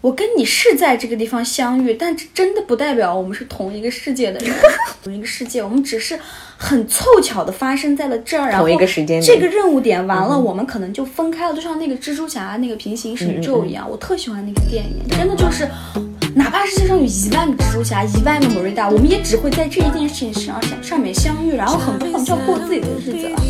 我跟你是在这个地方相遇，但这真的不代表我们是同一个世界的人，同一个世界，我们只是很凑巧的发生在了这儿，然后同一个时间点这个任务点完了，我们可能就分开了，就像那个蜘蛛侠那个平行宇嗯宙一样，我特喜欢那个电影，真的就是。哪怕世界上有一万个蜘蛛侠，一万个莫瑞达，我们也只会在这一件事情上上上面相遇，然后很快我们就要过自己的日子了。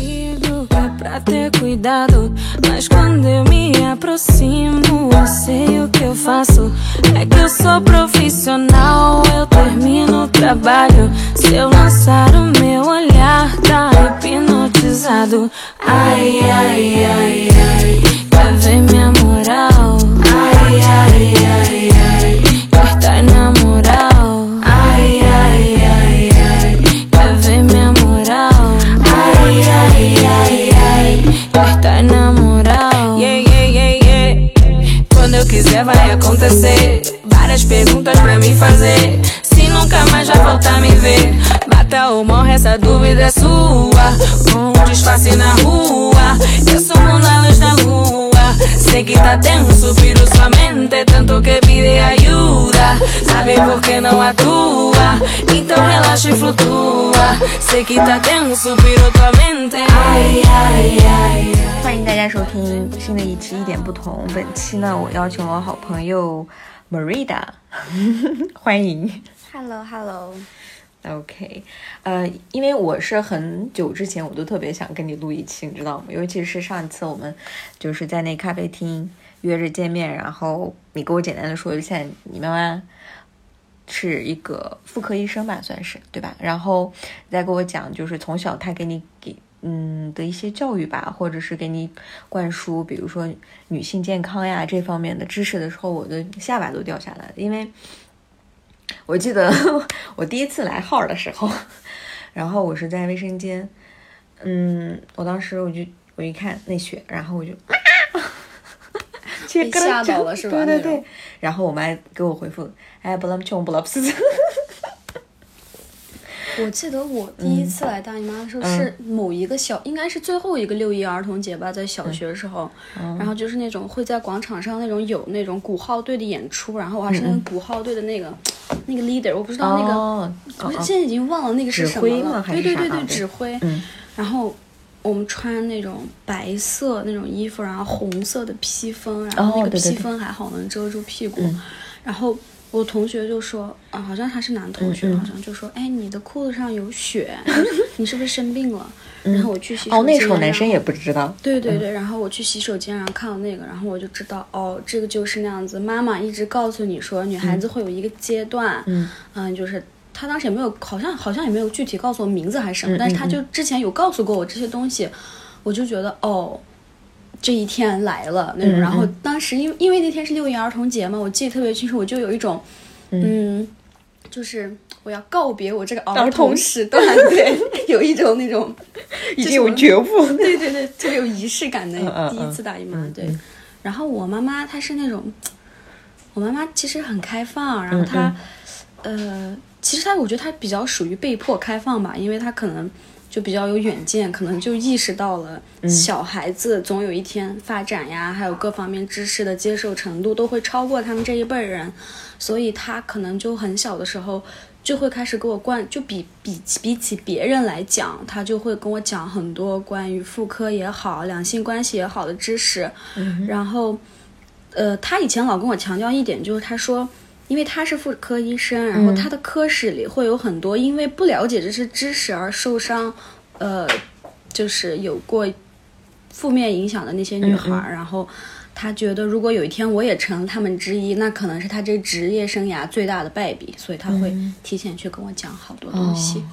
É pra ter cuidado. Mas quando eu me aproximo, eu sei o que eu faço. É que eu sou profissional, eu termino o trabalho. Se eu lançar o meu olhar, tá hipnotizado. Ai, ai, ai, ai. Quer ver minha moral? Ai, ai, ai, ai. Tá na moral? Tá na moral? Yeah, yeah, yeah, yeah. Quando eu quiser vai acontecer. Várias perguntas pra me fazer. Se nunca mais vai voltar me ver. Bata ou morre, essa dúvida é sua. Com um disfarce na rua. Eu sumo na luz da lua. Sei que tá tenso, piro sua mente. Tanto que pide ayuda. Sabe por que não atua? Então relaxa e flutua. Se quita tenso, piro tua mente. 欢迎大家收听新的一期一点不同。本期呢，我邀请了我好朋友 Marida，欢迎。Hello Hello，OK，呃，因为我是很久之前我都特别想跟你录一期，你知道吗？尤其是上一次我们就是在那咖啡厅约着见面，然后你给我简单的说一下你妈妈是一个妇科医生吧，算是对吧？然后再给我讲，就是从小她给你给嗯的一些教育吧，或者是给你灌输，比如说女性健康呀这方面的知识的时候，我的下巴都掉下来，因为。我记得 我第一次来号的时候，然后我是在卫生间，嗯，我当时我就我一看那血，然后我就，被吓到了是吧？对对对，然后我妈给我回复，哎，不啷穷不啷斯，我记得我第一次来大姨妈的时候嗯是某一个小，应该是最后一个六一儿童节吧，在小学的时候，嗯然后就是那种会在广场上那种有那种鼓号队的演出，然后我还是那个鼓号队的那个、那个 leader，我不知道那个，我哦现在已经忘了那个是什么了，挥对对对对，指挥，嗯然后。我们穿那种白色那种衣服，然后红色的披风，然后那个披风还好能遮住屁股。嗯然后我同学就说，啊，好像他是男同学，好像就说，哎，你的裤子上有血，你是不是生病了？然后我去洗手间，哦，那时候男生也不知道，对对对，然后我去洗手间，然后看到那个，然后我就知道，哦，这个就是那样子。妈妈一直告诉你说，女孩子会有一个阶段，嗯。嗯，就是她当时也没有，好像好像也没有具体告诉我名字还是什么，嗯但是她嗯就之前有告诉过我这些东西，我就觉得哦。这一天来了那种，嗯然后嗯当时因为因为那天是六一儿童节嘛，我记得特别清楚，我就有一种，嗯，就是我要告别我这个儿儿童童时段，对，有一种那种 已经有觉悟，对对对，特别有仪式感的第一次大姨妈，对。然后我妈妈她是那种，我妈妈其实很开放，然后她，呃，其实她我觉得她比较属于被迫开放吧，因为她可能就比较有远见，可能就意识到了小孩子总有一天发展呀，还有各方面知识的接受程度都会超过他们这一辈人，所以他可能就很小的时候。就会开始给我灌，就比比比起别人来讲，他就会跟我讲很多关于妇科也好、两性关系也好的知识。然后，呃，他以前老跟我强调一点，就是他说，因为他是妇科医生，然后他的科室里会有很多因为不了解这些知识而受伤，呃，就是有过负面影响的那些女孩儿，然后。他觉得，如果有一天我也成了他们之一，那可能是他这职业生涯最大的败笔，所以他会提前去跟我讲好多东西。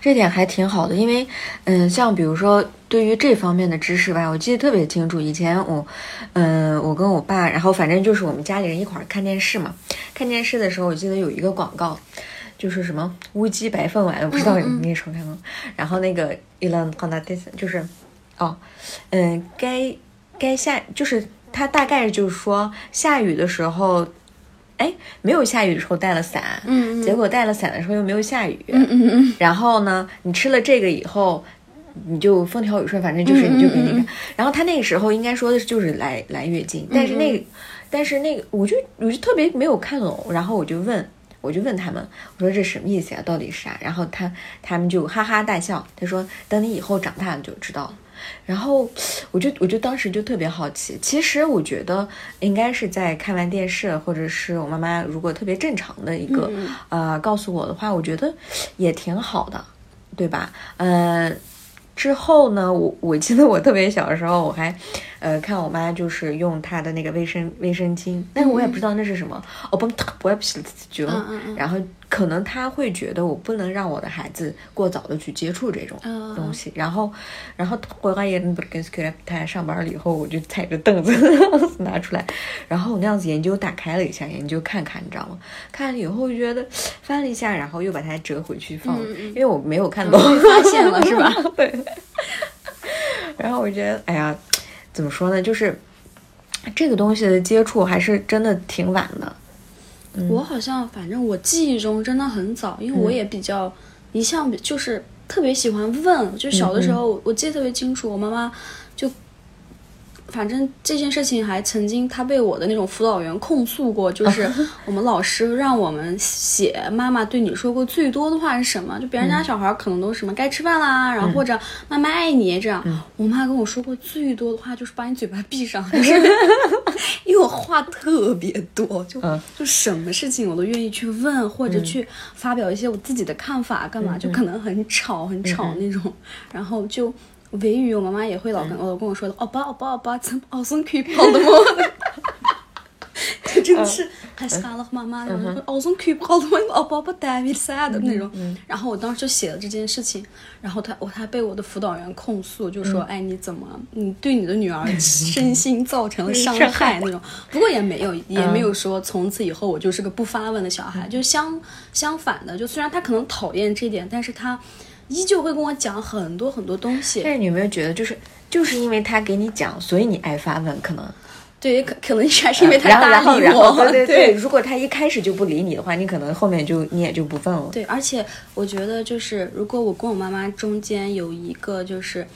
这点还挺好的，因为，嗯，像比如说对于这方面的知识吧，我记得特别清楚。以前我，嗯，我跟我爸，然后反正就是我们家里人一块儿看电视嘛。看电视的时候，我记得有一个广告，就是什么乌鸡白凤丸，我不知道你那时候看过。然后那个伊朗康达迪斯就是，哦，嗯，该该下就是它大概就是说下雨的时候。哎，没有下雨的时候带了伞，嗯嗯结果带了伞的时候又没有下雨，嗯嗯嗯，然后呢，你吃了这个以后，你就风调雨顺，反正就是嗯你就给那个。嗯嗯然后他那个时候应该说的是就是来来月经，但是那个但是那个我就我就特别没有看懂，然后我就问。我就问他们，我说这什么意思呀？到底是啥？然后他他们就哈哈大笑。他说：“等你以后长大了就知道了。”然后我就我就当时就特别好奇。其实我觉得应该是在看完电视，或者是我妈妈如果特别正常的一个呃告诉我的话，我觉得也挺好的，对吧？嗯。之后呢，我我记得我特别小的时候，我还，呃，看我妈就是用她的那个卫生卫生巾，但是我也不知道那是什么，我不我也不记得，然后。可能他会觉得我不能让我的孩子过早的去接触这种东西，然后，然后回来也他上班了以后，我就踩着凳子 拿出来，然后我那样子研究打开了一下，研究看看，你知道吗？看了以后觉得翻了一下，然后又把它折回去放，因为我没有看懂，发现了是吧？对。然后我觉得，哎呀，怎么说呢？就是这个东西的接触还是真的挺晚的。我好像，反正我记忆中真的很早，因为我也比较一向就是特别喜欢问，就小的时候我记得特别清楚，我妈妈就。反正这件事情还曾经，他被我的那种辅导员控诉过，就是 我们老师让我们写妈妈对你说过最多的话是什么？就别人家小孩可能都什么该吃饭啦，然后或者妈妈爱你这样。我妈跟我说过最多的话就是把你嘴巴闭上，因为我话特别多，就就什么事情我都愿意去问或者去发表一些我自己的看法，干嘛就可能很吵很吵那种，然后就。维语，我妈妈也会老跟老跟我说的，哦爸哦爸哦爸，怎么奥松可以跑的吗？就真的是还是干了妈妈，然后奥松可以跑的吗？哦爸爸带比赛的那种。然后我当时就写了这件事情，然后他我他被我的辅导员控诉，就说哎你怎么你对你的女儿 身心造成了伤害那种。不过也没有也没有说从此以后我就是个不发问的小孩，就相相反的，就虽然他可能讨厌这点，但是他。依旧会跟我讲很多很多东西，但是你有没有觉得，就是就是因为他给你讲，所以你爱发问？可能对，可可能还是因为他搭理我。对对对，如果他一开始就不理你的话，你可能后面就你也就不问了。对，而且我觉得，就是如果我跟我妈妈中间有一个，就是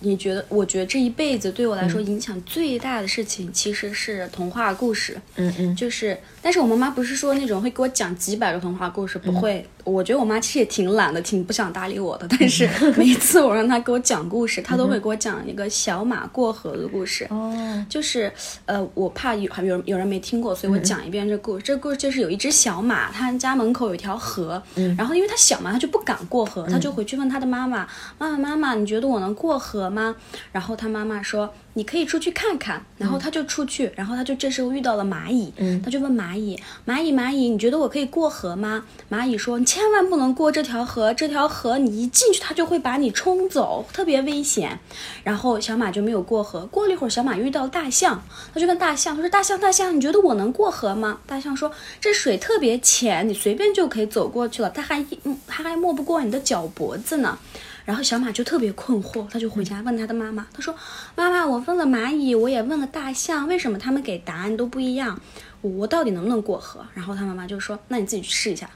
你觉得，我觉得这一辈子对我来说影响最大的事情，其实是童话故事。嗯嗯，就是，但是我妈妈不是说那种会给我讲几百个童话故事，不会。我觉得我妈其实也挺懒的，挺不想搭理我的。但是 每次我让她给我讲故事，她都会给我讲一个小马过河的故事。哦，就是呃，我怕有有有人没听过，所以我讲一遍这故事。这故事就是有一只小马，它家门口有一条河，然后因为它小嘛，它就不敢过河，它就回去问它的妈妈：“妈妈，妈妈，你觉得我能过河吗？”然后它妈妈说。你可以出去看看，然后他就出去，然后他就这时候遇到了蚂蚁，他就问蚂蚁：蚂蚁，蚂蚁，你觉得我可以过河吗？蚂蚁说：你千万不能过这条河，这条河你一进去，它就会把你冲走，特别危险。然后小马就没有过河。过了一会儿，小马遇到了大象，他就问大象：他说大象，大象，你觉得我能过河吗？大象说：这水特别浅，你随便就可以走过去了，它还它还没不过你的脚脖子呢。然后小马就特别困惑，他就回家问他的妈妈，他说：“妈妈，我问了蚂蚁，我也问了大象，为什么他们给答案都不一样？我到底能不能过河？”然后他妈妈就说：“那你自己去试一下。”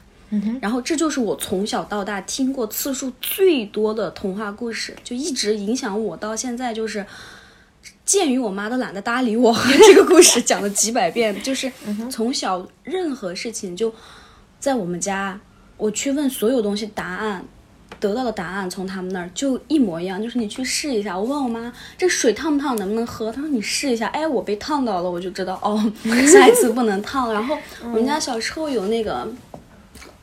然后这就是我从小到大听过次数最多的童话故事，就一直影响我到现在。就是鉴于我妈都懒得搭理我，这个故事讲了几百遍，就是从小任何事情就在我们家，我去问所有东西答案。得到的答案从他们那儿就一模一样，就是你去试一下。我问我妈这水烫不烫，能不能喝？她说你试一下。哎，我被烫到了，我就知道哦，下一次不能烫。然后我们家小时候有那个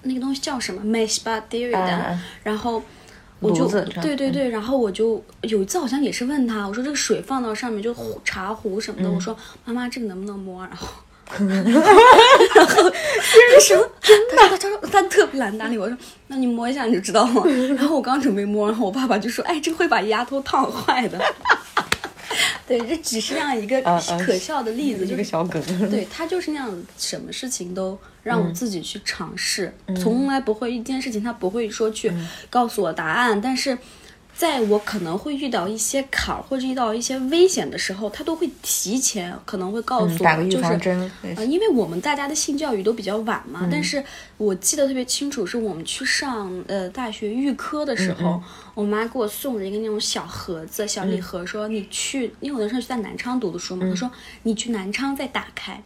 那个东西叫什么 b a d e r 的，然后我就对对对，然后我就有一次好像也是问他，我说这个水放到上面就茶壶什么的，我说妈妈这个能不能摸？然后。然后这时候，他他说他特别懒搭理我，说那你摸一下你就知道了。然后我刚准备摸，然后我爸爸就说：“哎，这会把牙头烫坏的。”对，这只是这样一个可笑的例子，一个小梗。对他就是那样，什么事情都让我自己去尝试，从来不会一件事情他不会说去告诉我答案，但是在我可能会遇到一些坎儿或者遇到一些危险的时候，他都会提前可能会告诉我，嗯打个预就是啊。呃，因为我们大家的性教育都比较晚嗯。嘛，但是我记得特别清楚，是我们去上呃大学预科的时嗯候，我妈给我送了一个那种小盒子、小嗯礼盒，说你去，因为我那时候是在南昌读的书嘛，她说你去南昌再打开，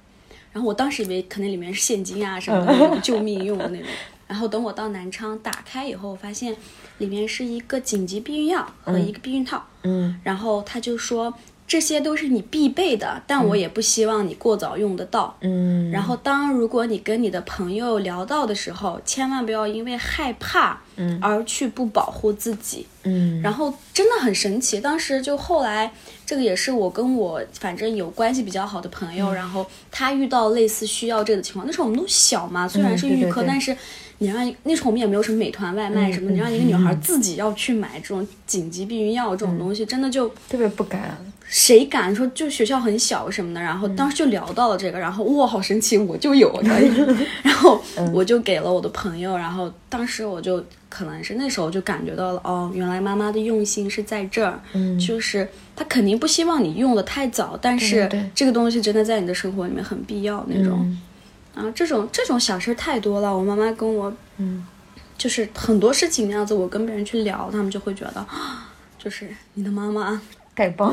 然后我当时以为可能里面是现金啊什么的那种救命用的那种，然后等我到南昌打开以后，发现里面是一个紧急避孕药和一个避孕套，嗯。然后他就说这些都是你必备的，但我也不希望你过早用得到。嗯，然后，当如果你跟你的朋友聊到的时候，千万不要因为害怕，嗯。而去不保护自己。嗯，然后真的很神奇，当时就后来这个也是我跟我反正有关系比较好的朋嗯。友，然后他遇到类似需要这个情况，那时候我们都小嘛，虽然是预科，嗯对对对。但是你让那时候我们也没有什么美团外卖什么，嗯你让一个女孩自己要去买这种紧急避孕药这种东西，真的就特别不敢。谁敢说就学校很小什么的，然后当时就聊到了这个，然后哇好神奇，我就有，然后我就给了我的朋友，然后当时我就可能是那时候就感觉到了，哦，原来妈妈的用心是在这儿，嗯。就是她肯定不希望你用的太早，但是这个东西真的在你的生活里面很必要那种，嗯然后这种这种小事儿太多了，我妈妈跟我嗯就是很多事情那样子，我跟别人去聊，他们就会觉得，啊就是你的妈妈。丐帮，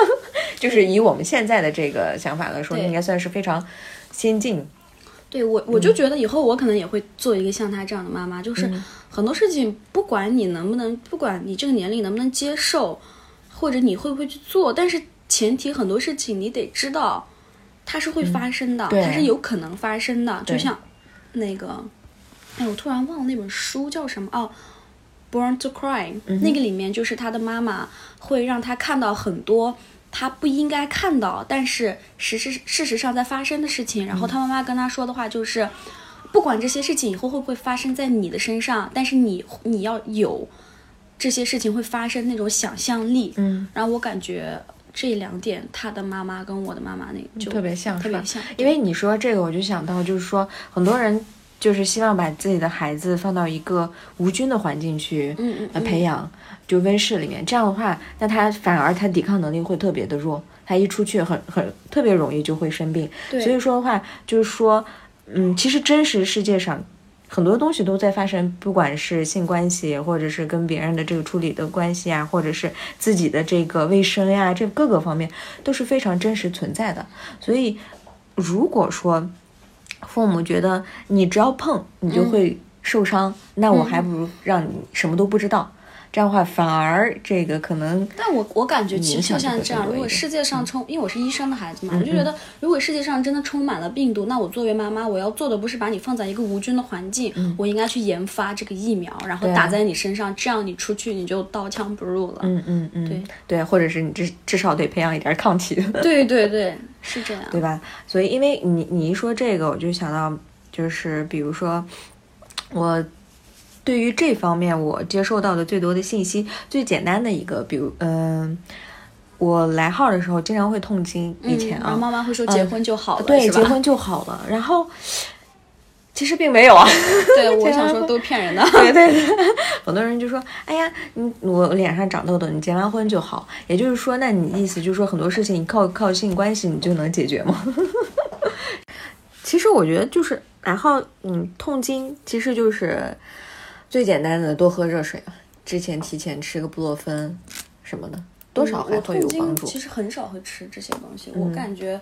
就是以我们现在的这个想法来说，应该算是非常先进。对我，我就觉得以后我可能也会做一个像她这样的妈妈，就是很多事情，不管你能不能，不管你这个年龄能不能接受，或者你会不会去做，但是前提很多事情你得知道，它是会发生的，对它是有可能发生的。就像那个，哎，我突然忘了那本书叫什么哦。Born to Cry，、那个里面就是他的妈妈会让他看到很多他不应该看到，但是实事事实上在发生的事情。然后他妈妈跟他说的话就是，不管这些事情以后会不会发生在你的身上，但是你你要有这些事情会发生那种想象力。嗯，然后我感觉这两点，他的妈妈跟我的妈妈那就特别像，特别像，因为你说这个，我就想到，就是说很多人就是希望把自己的孩子放到一个无菌的环境去嗯嗯呃培养，就温室里面。这样的话，那他反而他抵抗能力会特别的弱，他一出去很很特别容易就会生病。所以说的话，就是说，嗯，其实真实世界上。很多东西都在发生，不管是性关系，或者是跟别人的这个处理的关系啊，或者是自己的这个卫生呀，这各个方面都是非常真实存在的。所以，如果说父母觉得你只要碰你就会受伤，那我还不如让你什么都不知道。这样的话，反而这个可能但我我感觉其实就像这样，如果世界上充，因为我是医生的孩子嘛，我就觉得如果世界上真的充满了病毒，那我作为妈妈，我要做的不是把你放在一个无菌的环境，我应该去研发这个疫苗，然后打在你身上，这样你出去你就刀枪不入了。嗯嗯嗯，对对，或者是你至至少得培养一点抗体。对对对，是这样。对吧？所以，因为你你一说这个，我就想到，就是比如说，我对于这方面我接受到的最多的信息，最简单的一个，比如，嗯、我来号的时候经常会痛经，以前啊，嗯然后妈妈会说结婚就好了，对，结婚就好了，然后其实并没有啊。对，我想说都骗人的。对对对，很多人就说：“哎呀，你我脸上长痘痘，你结完婚就好。”也就是说，那你意思就是说，很多事情你靠靠性关系你就能解决吗？其实我觉得就是，然后嗯，痛经其实就是最简单的，多喝热水啊，之前提前吃个布洛芬什么的，多少还我会有帮助。其实很少会吃这些东西，我感觉，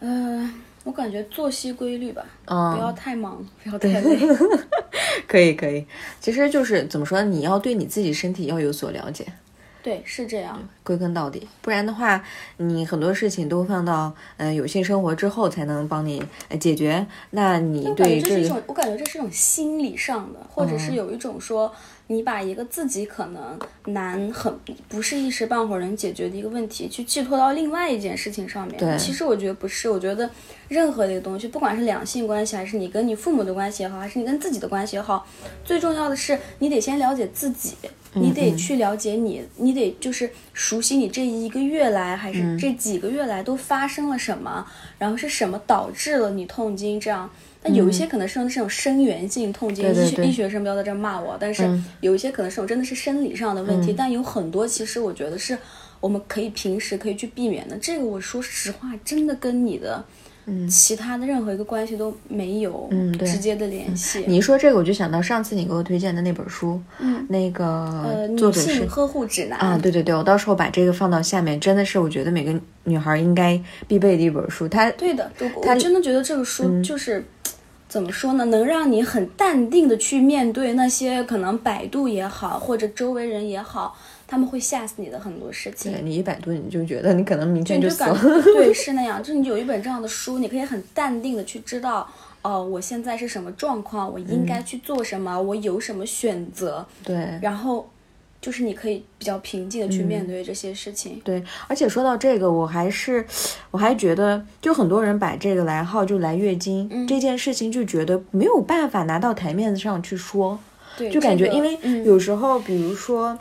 呃，我感觉作息规律吧，嗯不要太忙，不要太累。可以可以，其实就是怎么说，你要对你自己身体要有所了解。对，是这样。归根到底，不然的话，你很多事情都放到呃有性生活之后才能帮你呃解决。那你对这是一种，我感觉这是一种心理上的，或者是有一种说，你把一个自己可能难很不是一时半会儿能解决的一个问题，去寄托到另外一件事情上面。对其实我觉得不是，我觉得任何的一个东西，不管是两性关系，还是你跟你父母的关系也好，还是你跟自己的关系也好，最重要的是你得先了解自己。你得去了解你，你得就是熟悉你这一个月来，还是这几个月来都发生了什么，然后是什么导致了你痛经这样。但有一些可能是那种生源性痛经，医学医学生不要在这儿骂我，但是嗯有一些可能是我真的是生理上的问题，但有很多其实我觉得是我们可以平时可以去避免的。这个我说实话，真的跟你的。嗯其他的任何一个关系都没有嗯对直接的联系。你一说这个，我就想到上次你给我推荐的那本书，嗯那个呃，女性呵护指南啊，对对对，我到时候把这个放到下面，真的是我觉得每个女孩应该必备的一本书。它对的，我它真的觉得这个嗯书就是、怎么说呢，能让你很淡定的去面对那些可能百度也好，或者周围人也好，他们会吓死你的很多事情。对你一百度，你就觉得你可能明天你就死了。对 是那样，就是你有一本这样的书，你可以很淡定的去知道，哦、我现在是什么状况，我应该去做什么，我有什么选择，对然后就是你可以比较平静的去嗯面对这些事情。对，而且说到这个，我还是我还觉得，就很多人把这个来号就来月经、嗯这件事情，就觉得没有办法拿到台面上去说。对，就感觉，这个因为嗯有时候，比如说，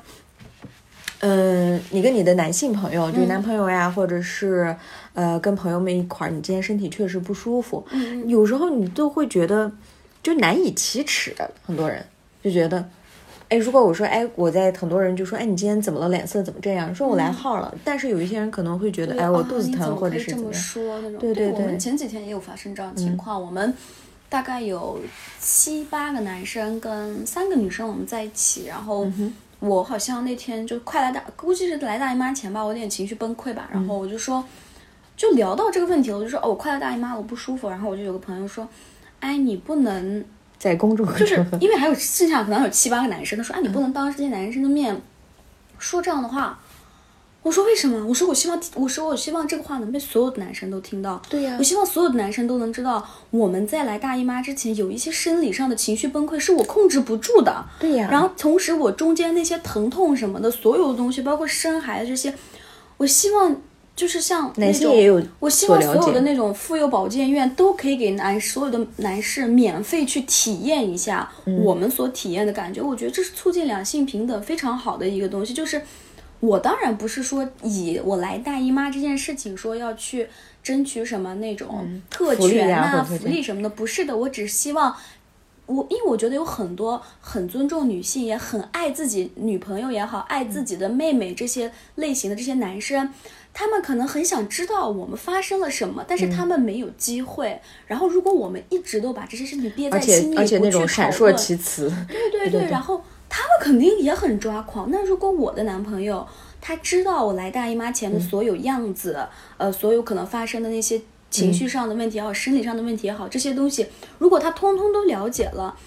嗯、你跟你的男性朋友，嗯就男朋友呀，或者是呃，跟朋友们一块儿，你今天身体确实不舒服，嗯有时候你都会觉得就难以启齿，很多人就觉得。哎，如果我说，哎，我在很多人就说，哎，你今天怎么了？脸色怎么这样？说我来号了，但是有一些人可能会觉得，哎，我啊肚子疼，或者是怎么样。说那种。对对对嗯我们前几天也有发生这样的情况，我们大概有七八个男生跟三个女生我们在一起，然后嗯我好像那天就快来大，估计是来大姨妈前吧，我有点情绪崩溃吧，嗯然后我就说，就聊到这个问题，我就说哦，我快来大姨妈了，我不舒服，然后我就有个朋友说，哎，你不能。在公众就是，因为还有剩下可能有七八个男生，他说：“啊，你不能当这些男生的面说这样的话。”我说：“为什么？”我说：“我希望，我说我希望这个话能被所有的男生都听到。对呀我希望所有的男生都能知道，我们在来大姨妈之前有一些生理上的情绪崩溃是我控制不住的。对呀然后同时我中间那些疼痛什么的，所有的东西，包括生孩子这些，我希望就是像男性也有我希望所有的那种妇幼保健院都可以给男所有的男士免费去体验一下嗯我们所体验的感觉。我觉得这是促进两性平等非常好的一个东西。就是我当然不是说以我来大姨妈这件事情说要去争取什么那种特权啊、福利什么的，不是的，我只希望。我因为我觉得有很多很尊重女性，也很爱自己女朋友也好，爱自己的妹妹这些类型的这些男生，他们可能很想知道我们发生了什么，但是他们没有机会。然后，如果我们一直都把这些事情憋在心里，且而且那种不去闪烁其词，对对对，然后他们肯定也很抓狂。那如果我的男朋友他知道我来大姨妈前的所有样子，呃，所有可能发生的那些情绪上的问题也好，生理上的问题也好，这些东西，如果他通通都了解了。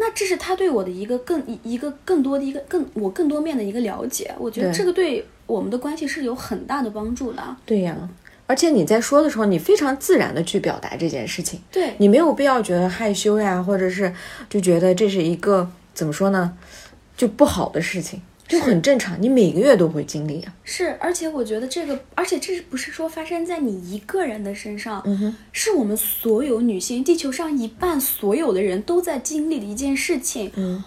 那这是他对我的一个更一一个更多的一个更我更多面的一个了解，我觉得这个对我们的关系是有很大的帮助的。对呀。而且你在说的时候，你非常自然的去表达这件事情，对，你没有必要觉得害羞呀，或者是就觉得这是一个怎么说呢，就不好的事情，就很正常。你每个月都会经历啊。是，而且我觉得这个，而且这是不是说发生在你一个人的身上？嗯哼，是我们所有女性，地球上一半所有的人都在经历的一件事情。嗯，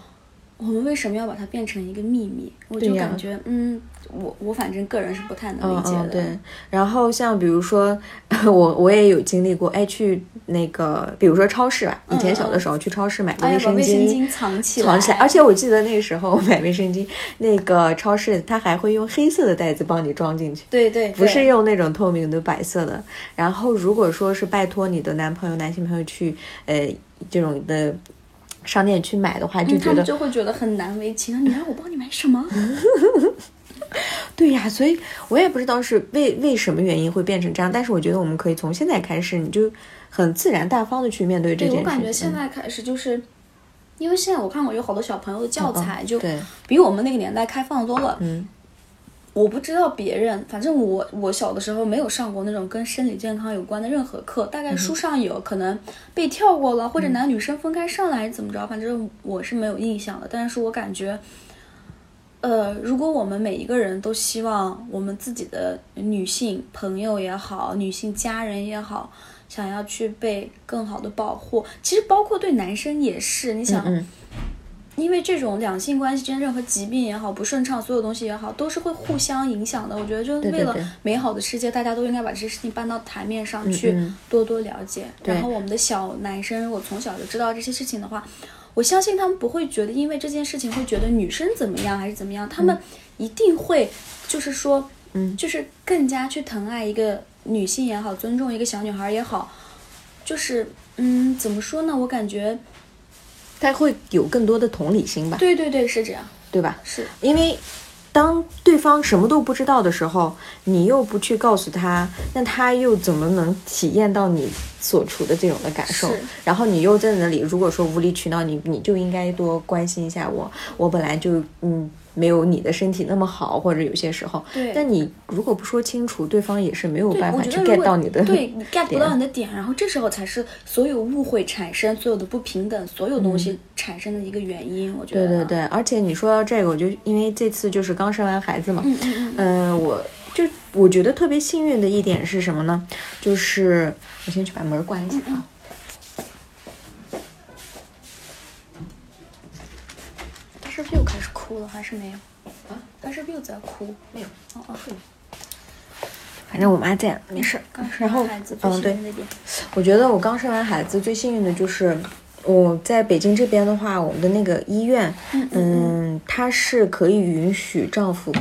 我们为什么要把它变成一个秘密？我就感觉，嗯，我我反正个人是不太能嗯理解的。嗯，对。然后像比如说，我我也有经历过，哎，去那个比如说超市吧，以前小的时候去超市买卫生卫生巾。巾藏起来，藏起来，而且我记得那个时候买卫生巾，那个超市它还会用黑色的袋子帮你装进去，对对，不是用那种透明的白色的。然后如果说是拜托你的男朋友、男性朋友去呃这种的商店去买的话，就嗯，他们觉得、就会觉得很难为情啊！你让我帮你买什么？对呀，所以我也不知道是为为什么原因会变成这样，但是我觉得我们可以从现在开始，你就很自然大方的去面对这对，件事情。我感觉现在开始就是，因为现在我看过有好多小朋友的教材，就比我们那个年代开放多了。嗯，我不知道别人，反正我我小的时候没有上过那种跟生理健康有关的任何课，大概书上有，可能被跳过了，或者男女生分开上来还是怎么着，反正我是没有印象的。但是我感觉，呃，如果我们每一个人都希望我们自己的女性朋友也好，女性家人也好，想要去被更好的保护，其实包括对男生也是，你想。嗯因为这种两性关系之间任何疾病也好，不顺畅，所有东西也好，都是会互相影响的。我觉得，就是为了美好的世界，大家都应该把这些事情搬到台面上去，嗯多多了解。对然后，我们的小男生，如果从小就知道这些事情的话，我相信他们不会觉得因为这件事情会觉得女生怎么样还是怎么样，他们一定会就是说，嗯就是更加去疼爱一个女性也好，尊重一个小女孩也好，就是嗯，怎么说呢？我感觉，他会有更多的同理心吧，对对对，是这样，对吧？是。因为当对方什么都不知道的时候，你又不去告诉他，那他又怎么能体验到你所处的这种的感受？然后你又在那里，如果说无理取闹，你你就应该多关心一下我，我本来就嗯。没有你的身体那么好，或者有些时候，对但你如果不说清楚，对方也是没有，办法去 get 到你的对你 get 不到你的点，然后这时候才是所有误会产生、所有的不平等、所有东西产生的一个原因。我觉得，嗯对对对，而且你说到这个，我就因为这次就是刚生完孩子嘛，嗯嗯嗯，嗯，我就我觉得特别幸运的一点是什么呢？就是我先去把门关一下啊。他是不是又开始哭了？还是没有？啊，他是不是又在哭？没有，哦哦，反正我妈在，没事儿刚。生然后完孩子最嗯，对我觉得我刚生完孩子最幸运的就是我在北京这边的话，我们的那个医院，嗯嗯，它是可以允许丈夫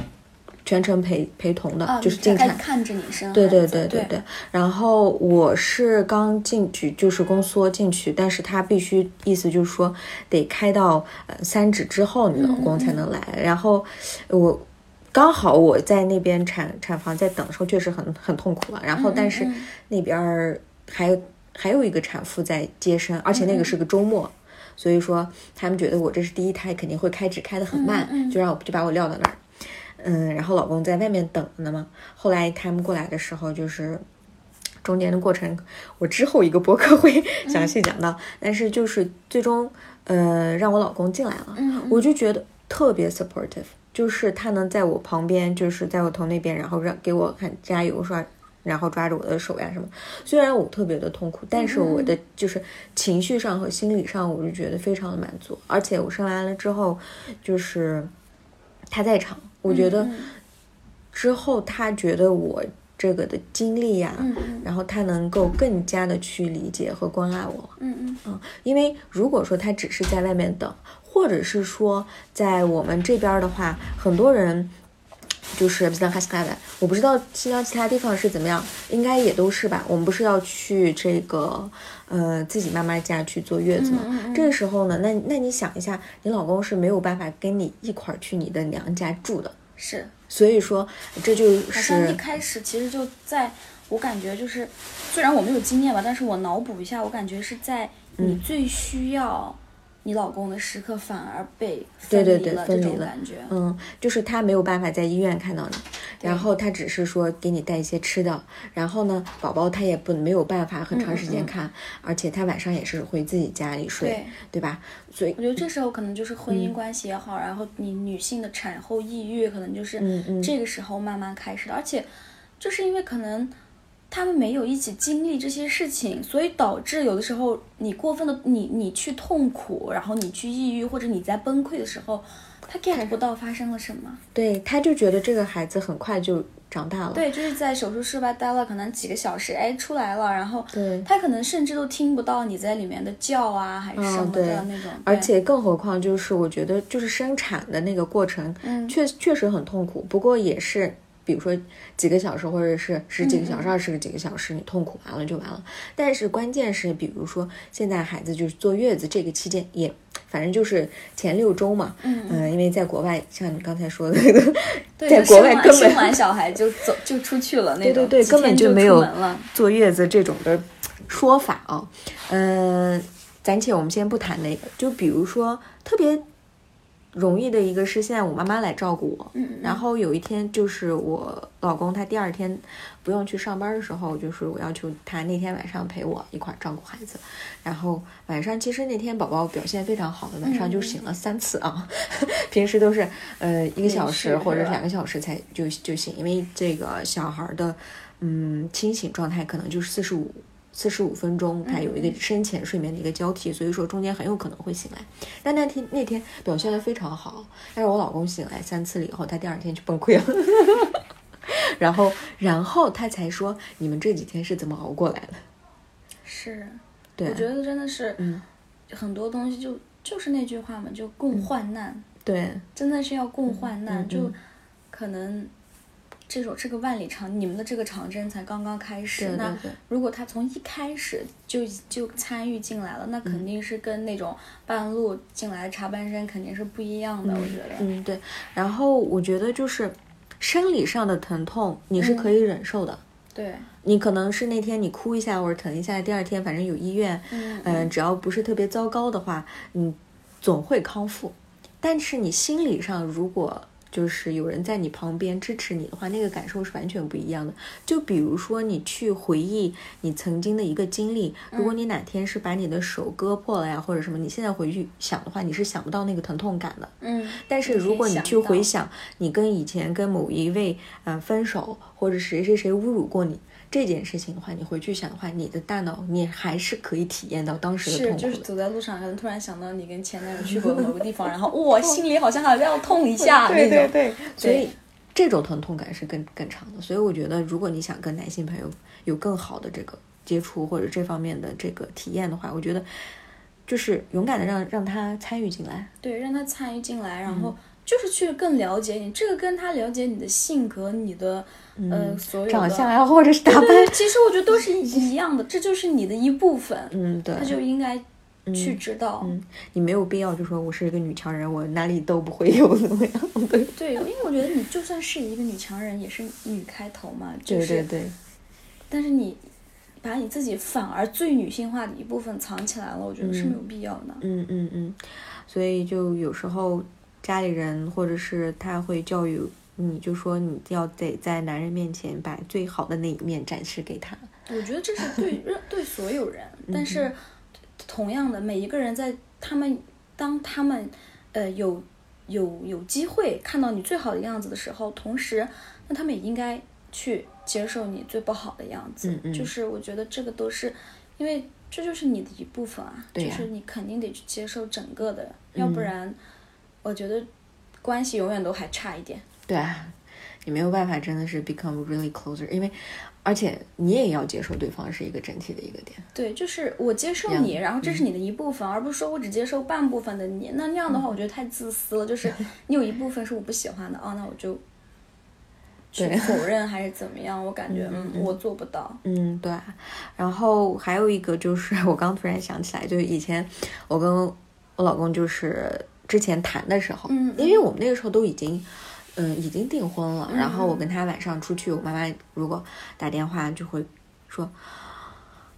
全程陪陪同的，啊，就是进产。看着你生对对对对对，然后我是刚进去，就是宫缩进去，但是他必须意思就是说得开到呃三指之后，你老公才能来。然后我刚好我在那边产产房在等的时候，确实很很痛苦了。然后但是嗯那边儿还还有一个产妇在接生，而且那个是个周末。所以说，他们觉得我这是第一胎，肯定会开指开的很慢，就让我就把我撂到那儿。嗯，然后老公在外面等着呢嘛。后来他们过来的时候，就是中间的过程，我之后一个博客会详细讲到。但是就是最终，呃，让我老公进来了，嗯我就觉得特别 supportive，就是他能在我旁边，就是在我头那边，然后让给我喊加油说。然后抓着我的手呀什么，虽然我特别的痛苦，但是我的就是情绪上和心理上，我就觉得非常的满足。而且我生完了之后，就是他在场，我觉得嗯之后他觉得我这个的经历呀、然后他能够更加的去理解和关爱我。嗯嗯。嗯，因为如果说他只是在外面等，或者是说在我们这边儿的话，很多人就是我不知道新疆其他地方是怎么样，应该也都是吧。我们不是要去这个呃自己妈妈家去坐月子吗？嗯嗯嗯这个时候呢，那那你想一下，你老公是没有办法跟你一块儿去你的娘家住的，是。所以说这就好像一开始其实就在我感觉就是，虽然我没有经验吧，但是我脑补一下，我感觉是在你嗯最需要你老公的时刻，反而被对对分离了这对分离了种感觉。嗯，就是他没有办法在医院看到你，然后他只是说给你带一些吃的，然后呢，宝宝他也不没有办法很长时间看，而且他晚上也是回自己家里睡，对对吧？所以我觉得这时候可能就是婚姻关系也好，然后你女性的产后抑郁可能就是这个时候慢慢开始的，而且就是因为可能他们没有一起经历这些事情，所以导致有的时候你过分的你你去痛苦，然后你去抑郁或者你在崩溃的时候，他 get 不到发生了什么。对，他就觉得这个孩子很快就长大了，对，就是在手术室外待了可能几个小时，哎，出来了，然后对他可能甚至都听不到你在里面的叫啊，还是什么的那种。对而且更何况就是我觉得就是生产的那个过程，嗯确确实很痛苦，不过也是。比如说几个小时，或者是十几个小时、二十个几个小时，你痛苦完了就完了。但是关键是，比如说现在孩子就是坐月子这个期间，也反正就是前六周嘛，嗯因为在国外，像你刚才说的 在国外根本生完小孩就走就出去了那种，对对对，根本就没有。坐月子这种的说法啊。嗯、暂且我们先不谈那个，就比如说特别容易的一个是，现在我妈妈来照顾我，嗯嗯。然后有一天就是我老公他第二天不用去上班的时候，就是我要求他那天晚上陪我一块儿照顾孩子，然后晚上其实那天宝宝表现非常好的，晚上就醒了三次啊，平时都是呃一个小时或者两个小时才就就醒，因为这个小孩儿的嗯清醒状态可能就是四十五四十五分钟，它有一个深浅睡眠的一个交替，所以说中间很有可能会醒来。但那天那天表现的非常好，但是我老公醒来三次了以后，他第二天就崩溃了。然后，然后他才说：“你们这几天是怎么熬过来的是，？” 对，我觉得真的是，嗯，很多东西就就是那句话嘛，就共患难，对，真的是要共患难，嗯嗯。就可能这种这个万里长，你们的这个长征才刚刚开始，对对那如果他从一开始就就参与进来了，那肯定是跟那种半路进来的插班生肯定是不一样的，我觉得，嗯，对。然后我觉得就是生理上的疼痛你是可以忍受的，对，你可能是那天你哭一下或者疼一下，第二天反正有医院，嗯嗯、只要不是特别糟糕的话，你总会康复。但是你心理上如果就是有人在你旁边支持你的话，那个感受是完全不一样的。就比如说你去回忆你曾经的一个经历，如果你哪天是把你的手割破了呀，或者什么，你现在回去想的话，你是想不到那个疼痛感的。嗯，但是如果你去回想你跟以前跟某一位呃分手，或者谁谁谁侮辱过你这件事情的话，你回去想的话，你的大脑你还是可以体验到当时的痛，苦的。就是走在路上，可能突然想到你跟前男友去过某个地方，然后我 心里好像还要痛一下那种。对，所以这种疼痛感是更更长的。所以我觉得，如果你想跟男性朋友有更好的这个接触或者这方面的这个体验的话，我觉得就是勇敢的让让他参与进来。对，让他参与进来，然嗯后就是去更了解你，这个跟他了解你的性格、你的、呃所有长相呀，或者是打扮，对，其实我觉得都是一样的，这就是你的一部分，嗯，对，他就应该去知道。嗯，你没有必要就说我是一个女强人，我哪里都不会有怎么样的。对，因为我觉得你就算是一个女强人，也是女开头嘛，就是，对对对，但是你把你自己反而最女性化的一部分藏起来了，我觉得是没有必要的。嗯嗯嗯，所以就有时候家里人或者是他会教育你，就说你要得在男人面前把最好的那一面展示给他。我觉得这是对 任对所有人，嗯但是同样的，每一个人在他们当他们呃有有有机会看到你最好的样子的时候，同时，那他们也应该去接受你最不好的样子。嗯嗯就是我觉得这个都是因为这就是你的一部分啊，就是你肯定得去接受整个的，要不然我觉得关系永远都还差一点。对啊，你没有办法真的是 become really closer，因为而且你也要接受对方是一个整体的一个点。对，就是我接受你，然后这是你的一部分，而不是说我只接受半部分的你。那那样的话，我觉得太自私了。就是 你有一部分是我不喜欢的，哦，那我就去否认还是怎么样？我感觉，嗯，我做不到。嗯，对。然后还有一个就是，我刚突然想起来，就是以前我跟我老公就是之前谈的时候，嗯因为我们那个时候都已经。嗯，已经订婚了。然后我跟他晚上出去，我妈妈如果打电话就会说：“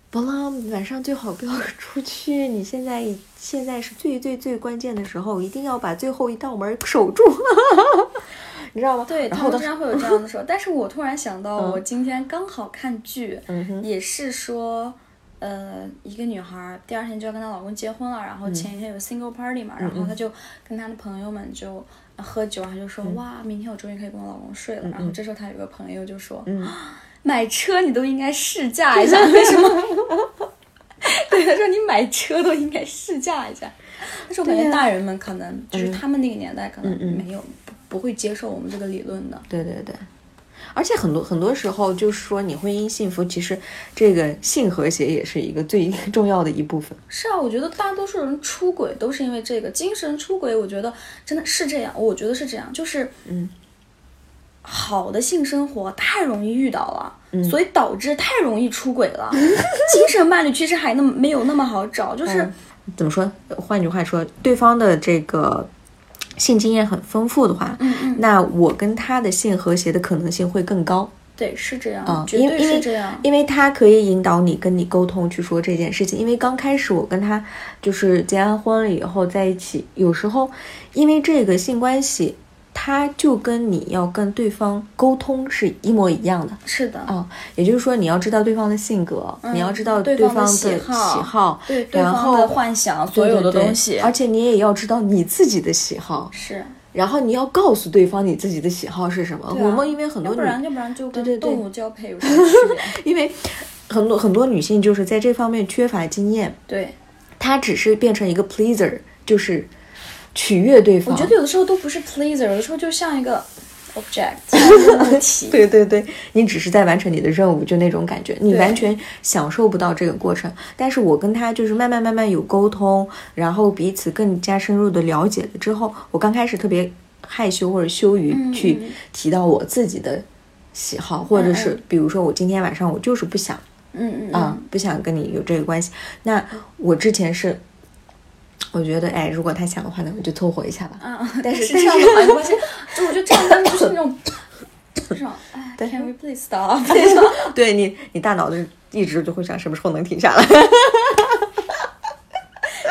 波浪，晚上最好不要 出去。你现在现在是最最最关键的时候，一定要把最后一道门守住。”你知道吗？对，然后当他们经常会有这样的时候。但是我突然想到，嗯我今天刚好看剧，也是说。呃，一个女孩儿第二天就要跟她老公结婚了，然嗯后前一天有 single party 嘛，然后她就跟她的朋友们就呃喝酒，然后就说、嗯哇，明天我终于可以跟我老公睡了。然后这时候她有个朋友就说，嗯买车你都应该试驾一下，为什么？对，他说你买车都应该试驾一下。但是我感觉大人们可能就是他们那个年代可能没有不不会接受我们这个理论的。对对对，而且很多很多时候就是说，你婚姻幸福，其实这个性和谐也是一个最重要的一部分。是啊，我觉得大多数人出轨都是因为这个精神出轨。我觉得真的是这样，我觉得是这样，就是嗯，好的性生活太容易遇到了，嗯所以导致太容易出轨了。精神伴侣其实还那么没有那么好找，就是、嗯怎么说？换句话说，对方的这个性经验很丰富的话，嗯嗯，那我跟他的性和谐的可能性会更高。对，是这样，啊，绝对因为因为是这样。因为他可以引导你跟你沟通去说这件事情。因为刚开始我跟他就是结完婚了以后在一起，有时候因为这个性关系，他就跟你要跟对方沟通是一模一样的。是的，啊，也就是说，你要知道对方的性格，你要知道嗯对方的喜好对对然后方的幻想，所有的对对对东西，而且你也要知道你自己的喜好，是。然后你要告诉对方你自己的喜好是什么。啊我们因为很多女要不然要不然就跟对对对动物交配有什么区别？因为很多很多女性就是在这方面缺乏经验，对，她只是变成一个 pleaser，就是取悦对方。我觉得有的时候都不是 pleaser，有的时候就像一个 object。对对对，你只是在完成你的任务，就那种感觉，你完全享受不到这个过程。但是我跟他就是慢慢慢慢有沟通，然后彼此更加深入的了解了之后，我刚开始特别害羞或者羞于嗯去嗯提到我自己的喜好，或者嗯是比如说我今天晚上我就是不想嗯嗯啊、不想跟你有这个关系。那我之前是。我觉得，哎，如果他想的话，那我就凑合一下吧。嗯，但是是这样的嘛，没关系。就我觉得这样的就是那种，这种，哎，Can we please stop？对 你，你大脑就一直就会想什么时候能停下来。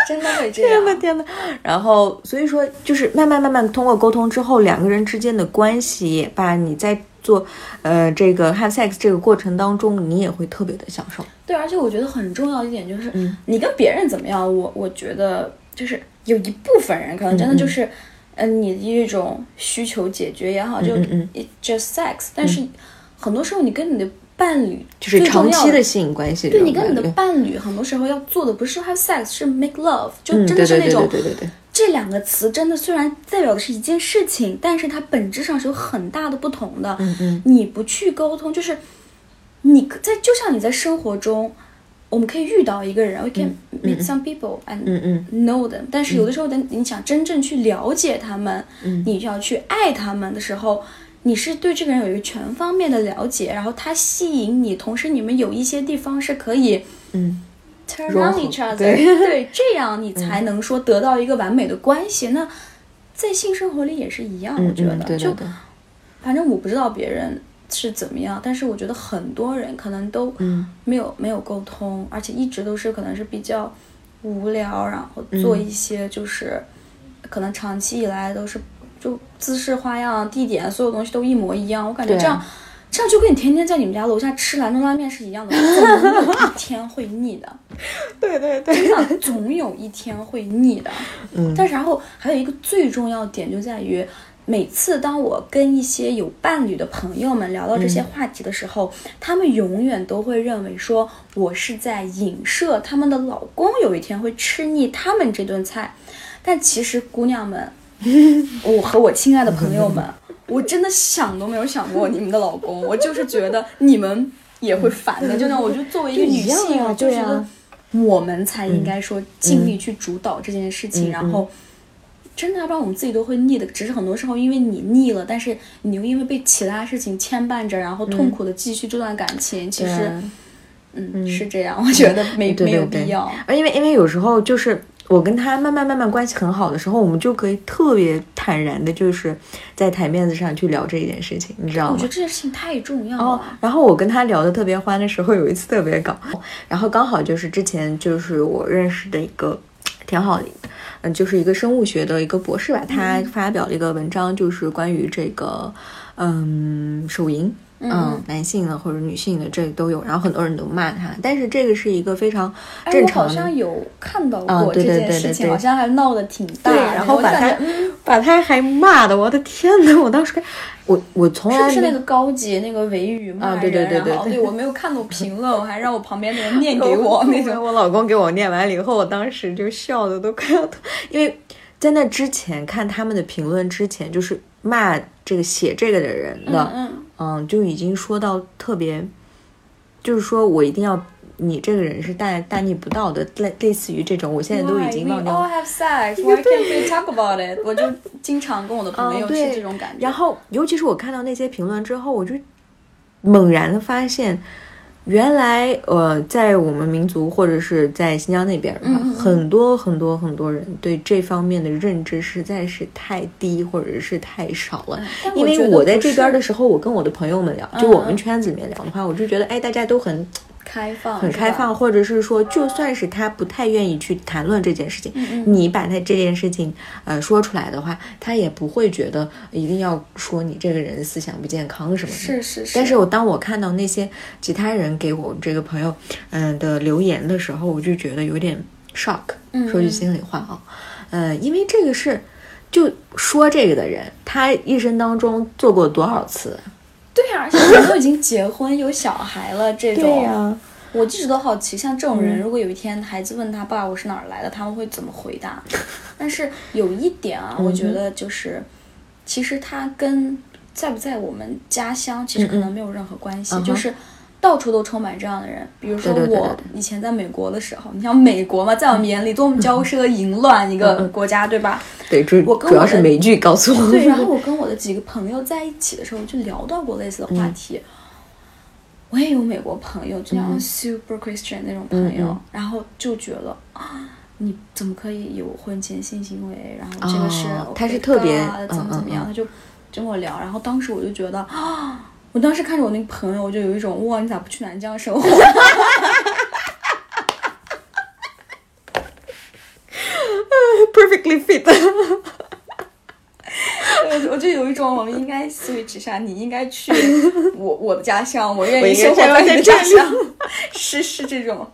真的会这样。天呐天呐，然后所以说就是慢慢慢慢通过沟通之后，两个人之间的关系也罢，你在做呃这个 have sex 这个过程当中，你也会特别的享受。对，而且我觉得很重要一点就是，嗯你跟别人怎么样，我我觉得就是有一部分人可能真的就是，嗯、你的一种需求解决也好，就嗯嗯。it just sex，但是很多时候你跟你的伴侣就是长期的吸引关系对你跟你的伴侣，很多时候要做的不是 have sex，是 make love，就嗯，真的是那种对对对对，这两个词真的虽然代表的是一件事情，但是它本质上是有很大的不同的。嗯嗯。你不去沟通，就是你在就像你在生活中，我们可以遇到一个人，we can meet some people and know them，但是有的时候等你想真正去了解他们，嗯。你就要去爱他们的时候。你是对这个人有一个全方面的了解，然后他吸引你，同时你们有一些地方是可以嗯 turn on each other，对对，这样你才能说得到一个完美的关系。那在性生活里也是一样，我嗯觉得，嗯，对对就，反正我不知道别人是怎么样，但是我觉得很多人可能都嗯没有、没有沟通，而且一直都是可能是比较无聊，然后做嗯一些就是、可能长期以来都是就姿势、花样、地点，所有东西都一模一样。我感觉这样。这样就跟你天天在你们家楼下吃兰州拉面是一样的，总有一天会腻的。对对对，真的总有一天会腻的。嗯但是然后还有一个最重要点就在于，每次当我跟一些有伴侣的朋友们聊到这些话题的时候，他们永远都会认为说我是在影射他们的老公有一天会吃腻他们这顿菜。但其实姑娘们，我和我亲爱的朋友们，我真的想都没有想过你们的老公，我就是觉得你们也会烦的。就那我就作为一个女性，样呀我就觉得我们才应该说尽力去主导这件事情，然后。真的，要不然我们自己都会腻的。只是很多时候，因为你腻了，但是你又因为被其他事情牵绊着，然后痛苦的继续这段感情。其实，嗯，是这样，我觉得没没有必要。而因为因为有时候就是我跟他慢慢慢慢关系很好的时候，我们就可以特别坦然的，就是在台面子上去聊这一件事情，你知道吗我觉得？这件事情太重要哦了。，然后我跟他聊的特别欢的时候，有一次特别搞，然后刚好就是之前就是我认识的一个挺好的，嗯，就是一个生物学的一个博士吧，他发表了一个文章，就是关于这个嗯手淫。嗯，男性的或者女性的这都有，然后很多人都骂他，但是这个是一个非常哎，我正常的，好像有看到过这件事情，好像还闹得挺大，然然后把他把他还骂的，我的天呐！我当时看，我我从来没是是那个高级那个维语骂人？啊对对对对我没有看到评论，我还让我旁边的人念给我 那个。我老公给我念完了以后，我当时就笑的都快要吐，因为在那之前看他们的评论之前，就是骂这个写这个的人的，嗯嗯就已经说到特别，就是说我一定要你这个人是大大逆不道的，类类似于这种，我现在都已经 Why? 忘 We 掉 all。have sex. Why can't we talk about it? 我就经常跟我的朋友是这种感觉。然后，尤其是我看到那些评论之后，我就猛然的发现，原来呃，在我们民族或者是在新疆那边很多很多很多人对这方面的认知实在是太低或者是太少了。因为我在这边的时候，我跟我的朋友们聊，就我们圈子里面聊的话，我就觉得，哎，大家都很开放，很开放，。或者是说，就算是他不太愿意去谈论这件事情，嗯你把他这件事情呃说出来的话，他也不会觉得一定要说你这个人思想不健康什么的。是是是。但是我当我看到那些其他人给我这个朋友嗯、的留言的时候，我就觉得有点 shock。嗯说句心里话啊，嗯、因为这个是就说这个的人，他一生当中做过多少次？对呀、而且人都已经结婚有小孩了，这种。呀、我一直都好奇，像这种嗯人，如果有一天孩子问他爸我是哪儿来的，他们会怎么回答？但是有一点啊，嗯我觉得就是，其实他跟在不在我们家乡其实可能没有任何关系，就是。到处都充满这样的人，比如说我以前在美国的时候，你像美国嘛，在我们眼里多么骄奢淫乱一个国家，对吧？对，主我跟主要是美剧告诉我。对，然后我跟我的几个朋友在一起的时候，就聊到过类似的话嗯题。我也有美国朋友，就像 super Christian 那种朋友，然后就觉得啊，你怎么可以有婚前性行为？然后这个是、哦他是特别怎么怎么样？他就跟我聊，然后当时我就觉得啊，我当时看着我那个朋友，我就有一种哇，你咋不去南疆生活？perfectly fit。我我就有一种我们应该 switch 下，你应该去我我的家乡，我愿意生活在你的家乡，是是这种。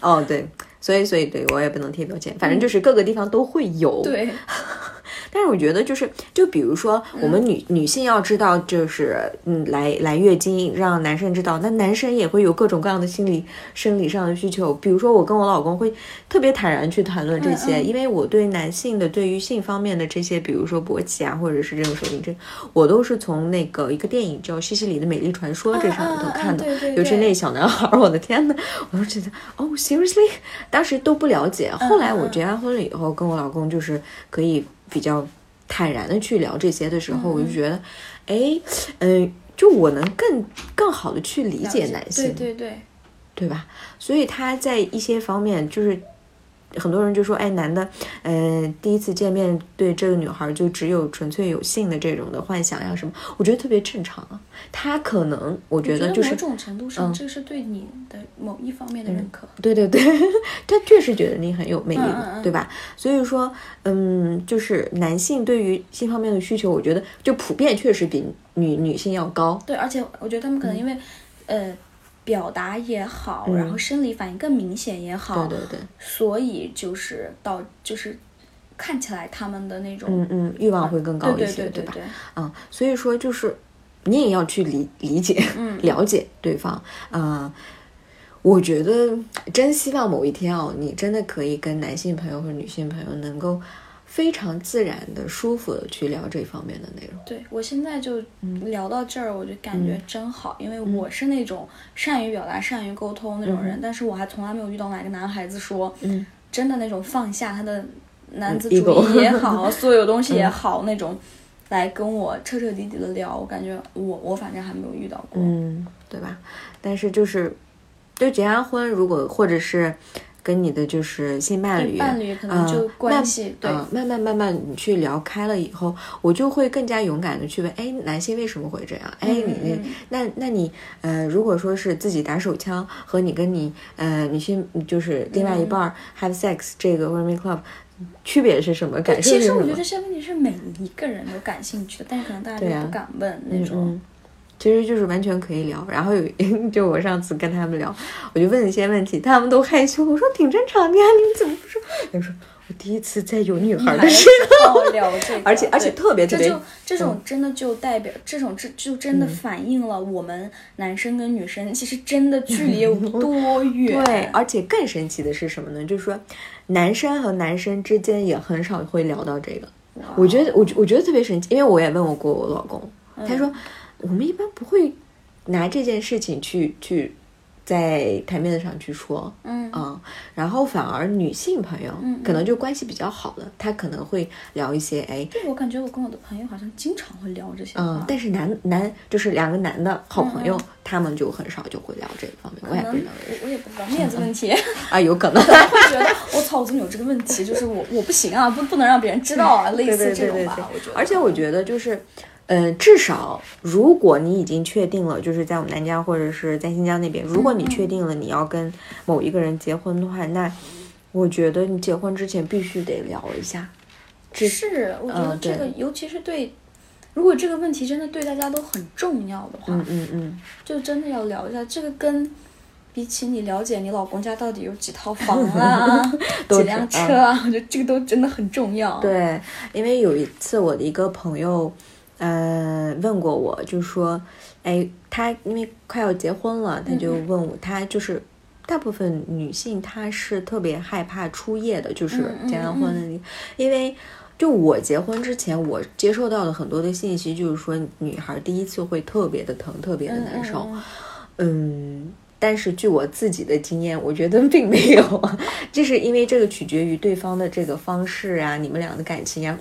哦，对，所以所以对我也不能贴标签，反正就是各个地方都会有。对，但是我觉得就是，就比如说我们女、女性要知道，就是嗯，来来月经，让男生知道，那男生也会有各种各样的心理生理上的需求。比如说我跟我老公会特别坦然去谈论这些，嗯嗯因为我对男性的对于性方面的这些，比如说勃起啊，或者是这种手淫症，我都是从那个一个电影叫《西西里的美丽传说》这上面头看的，尤其那小男孩儿，我的天呐，我就觉得哦，seriously，当时都不了解。后来我嗯结完婚了以后，跟我老公就是可以比较坦然的去聊这些的时候，我就觉得，哎，嗯、就我能更更好的去理解男性，对对对，对吧？所以他在一些方面就是。很多人就说，哎，男的，嗯、第一次见面对这个女孩就只有纯粹有性的这种的幻想呀什么，我觉得特别正常啊。他可能，我觉得就是某种程度上，嗯这是对你的某一方面的认可。对对对，他确实觉得你很有魅力嘛，嗯嗯嗯对吧？所以说，嗯，就是男性对于性方面的需求，我觉得就普遍确实比女女性要高。对，而且我觉得他们可能因为，呃，表达也好，然后生理反应更明显也好，嗯对对对，所以就是到就是看起来他们的那种，嗯嗯，欲望会更高一些，吧？对对对，嗯，所以说就是你也要去理理解、嗯 了解对方。嗯，我觉得真希望某一天哦，你真的可以跟男性朋友或者女性朋友能够非常自然的、舒服的去聊这方面的内容。对我现在就嗯。聊到这儿，我就感觉真好，因为我是那种善于表达、善于沟通那种人，但是我还从来没有遇到哪个男孩子说，嗯。真的那种放下他的男子嗯主义也好，所有东西也好，那种来跟我彻彻底底的聊，我感觉我我反正还没有遇到过。嗯，对吧？但是就是，就结完婚，如果或者是跟你的就是性伴侣，伴侣可能就嗯关系对慢嗯慢慢慢慢你去聊开了以后，我就会更加勇敢的去问，哎，男性为什么会这样？哎，嗯你嗯那那你呃，如果说是自己打手枪和你跟你呃女性就是另外一半儿 have sex 这个或者 make love。区别是什么？感受其？实我觉得这些问题是每一个人都感兴趣的，但是可能大家都不敢问那种。嗯，其实就是完全可以聊。然后有 就我上次跟他们聊，我就问一些问题，他们都害羞。我说挺正常的呀，你怎么不说？他说我第一次在有女孩的时候。聊这个，而且而且特别特别嗯这就这种真的就代表这种这就真的反映了我们男生跟女生其实真的距离有多远。对，而且更神奇的是什么呢？就是说，男生和男生之间也很少会聊到这个。我觉得，我我觉得特别神奇，因为我也问我过我老公，他说我们一般不会拿这件事情去去在台面上去说，嗯嗯，然后反而女性朋友可能就关系比较好的，他可能会聊一些，哎，对我感觉我跟我的朋友好像经常会聊这些。嗯，但是男男就是两个男的好朋友，他们就很少就会聊这方面，我也不知道我我也不知道面子问题，啊，有可能。会觉得我操，我怎么有这个问题？就是我我不行啊，不不能让别人知道啊，类似这种吧我觉得。而且我觉得就是，呃，至少如果你已经确定了，就是在我们南疆或者是在新疆那边，如果你确定了你要跟某一个人结婚的话，那我觉得你结婚之前必须得聊一下。只是，我觉得嗯这个尤其是对，如果这个问题真的对大家都很重要的话，嗯嗯嗯，就真的要聊一下这个跟。比起你了解你老公家到底有几套房啊，几辆车啊，我觉得这个都真的很重要。，对，因为有一次我的一个朋友。呃问过我，就说，哎，她因为快要结婚了，她就问我，她就是大部分女性她是特别害怕初夜的，就是结完婚的那个，因为。就我结婚之前，我接受到的很多的信息，就是说女孩第一次会特别的疼，特别的难受。嗯嗯，但是据我自己的经验，我觉得 并没有，就是因为这个取决于对方的这个方式啊，你们俩的感情呀、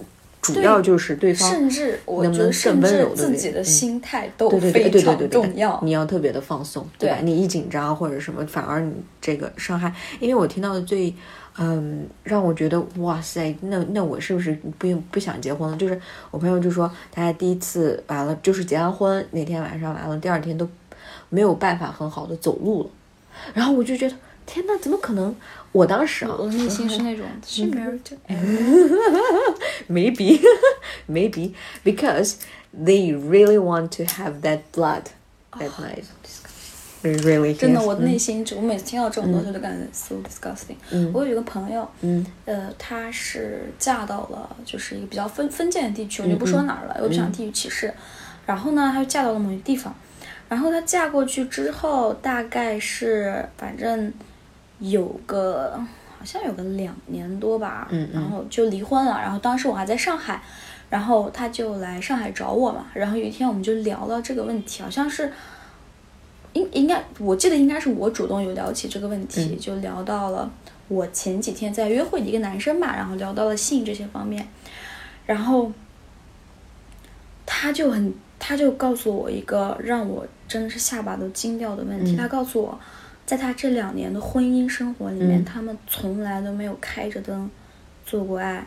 主要就是对方甚至我能不能觉得，甚至自己的嗯心态都对对对非常重要。你要特别的放松，对吧？对你一紧张或者什么，反而你这个伤害，因为我听到的最，嗯，让我觉得哇塞，那那我是不是不用不想结婚了？就是我朋友就说，他第一次完了，就是结完婚那天晚上完了，第二天都没有办法很好的走路了，然后我就觉得天呐，怎么可能？我当时啊，我的内心是那种 maybe maybe because they really want to have that blood that night. Really 真的我的嗯。内心，我每次听到这种东西，都感觉 so disgusting。嗯。我有一个朋友，嗯。呃，她是嫁到了就是一个比较封封建的地区，我就不说哪儿了，我不想地域歧视。然后呢，她就嫁到了某一个地方，然后她嫁过去之后，大概是反正有个好像有个两年多吧，嗯嗯然后就离婚了。然后当时我还在上海，然后他就来上海找我嘛。然后有一天我们就聊到这个问题，好像是。应应该，我记得应该是我主动有聊起这个问题，嗯就聊到了我前几天在约会的一个男生吧，然后聊到了性这些方面，然后他就很，他就告诉我一个让我真的是下巴都惊掉的问题，嗯他告诉我，在他这两年的婚姻生活里面，嗯。他们从来都没有开着灯做过爱，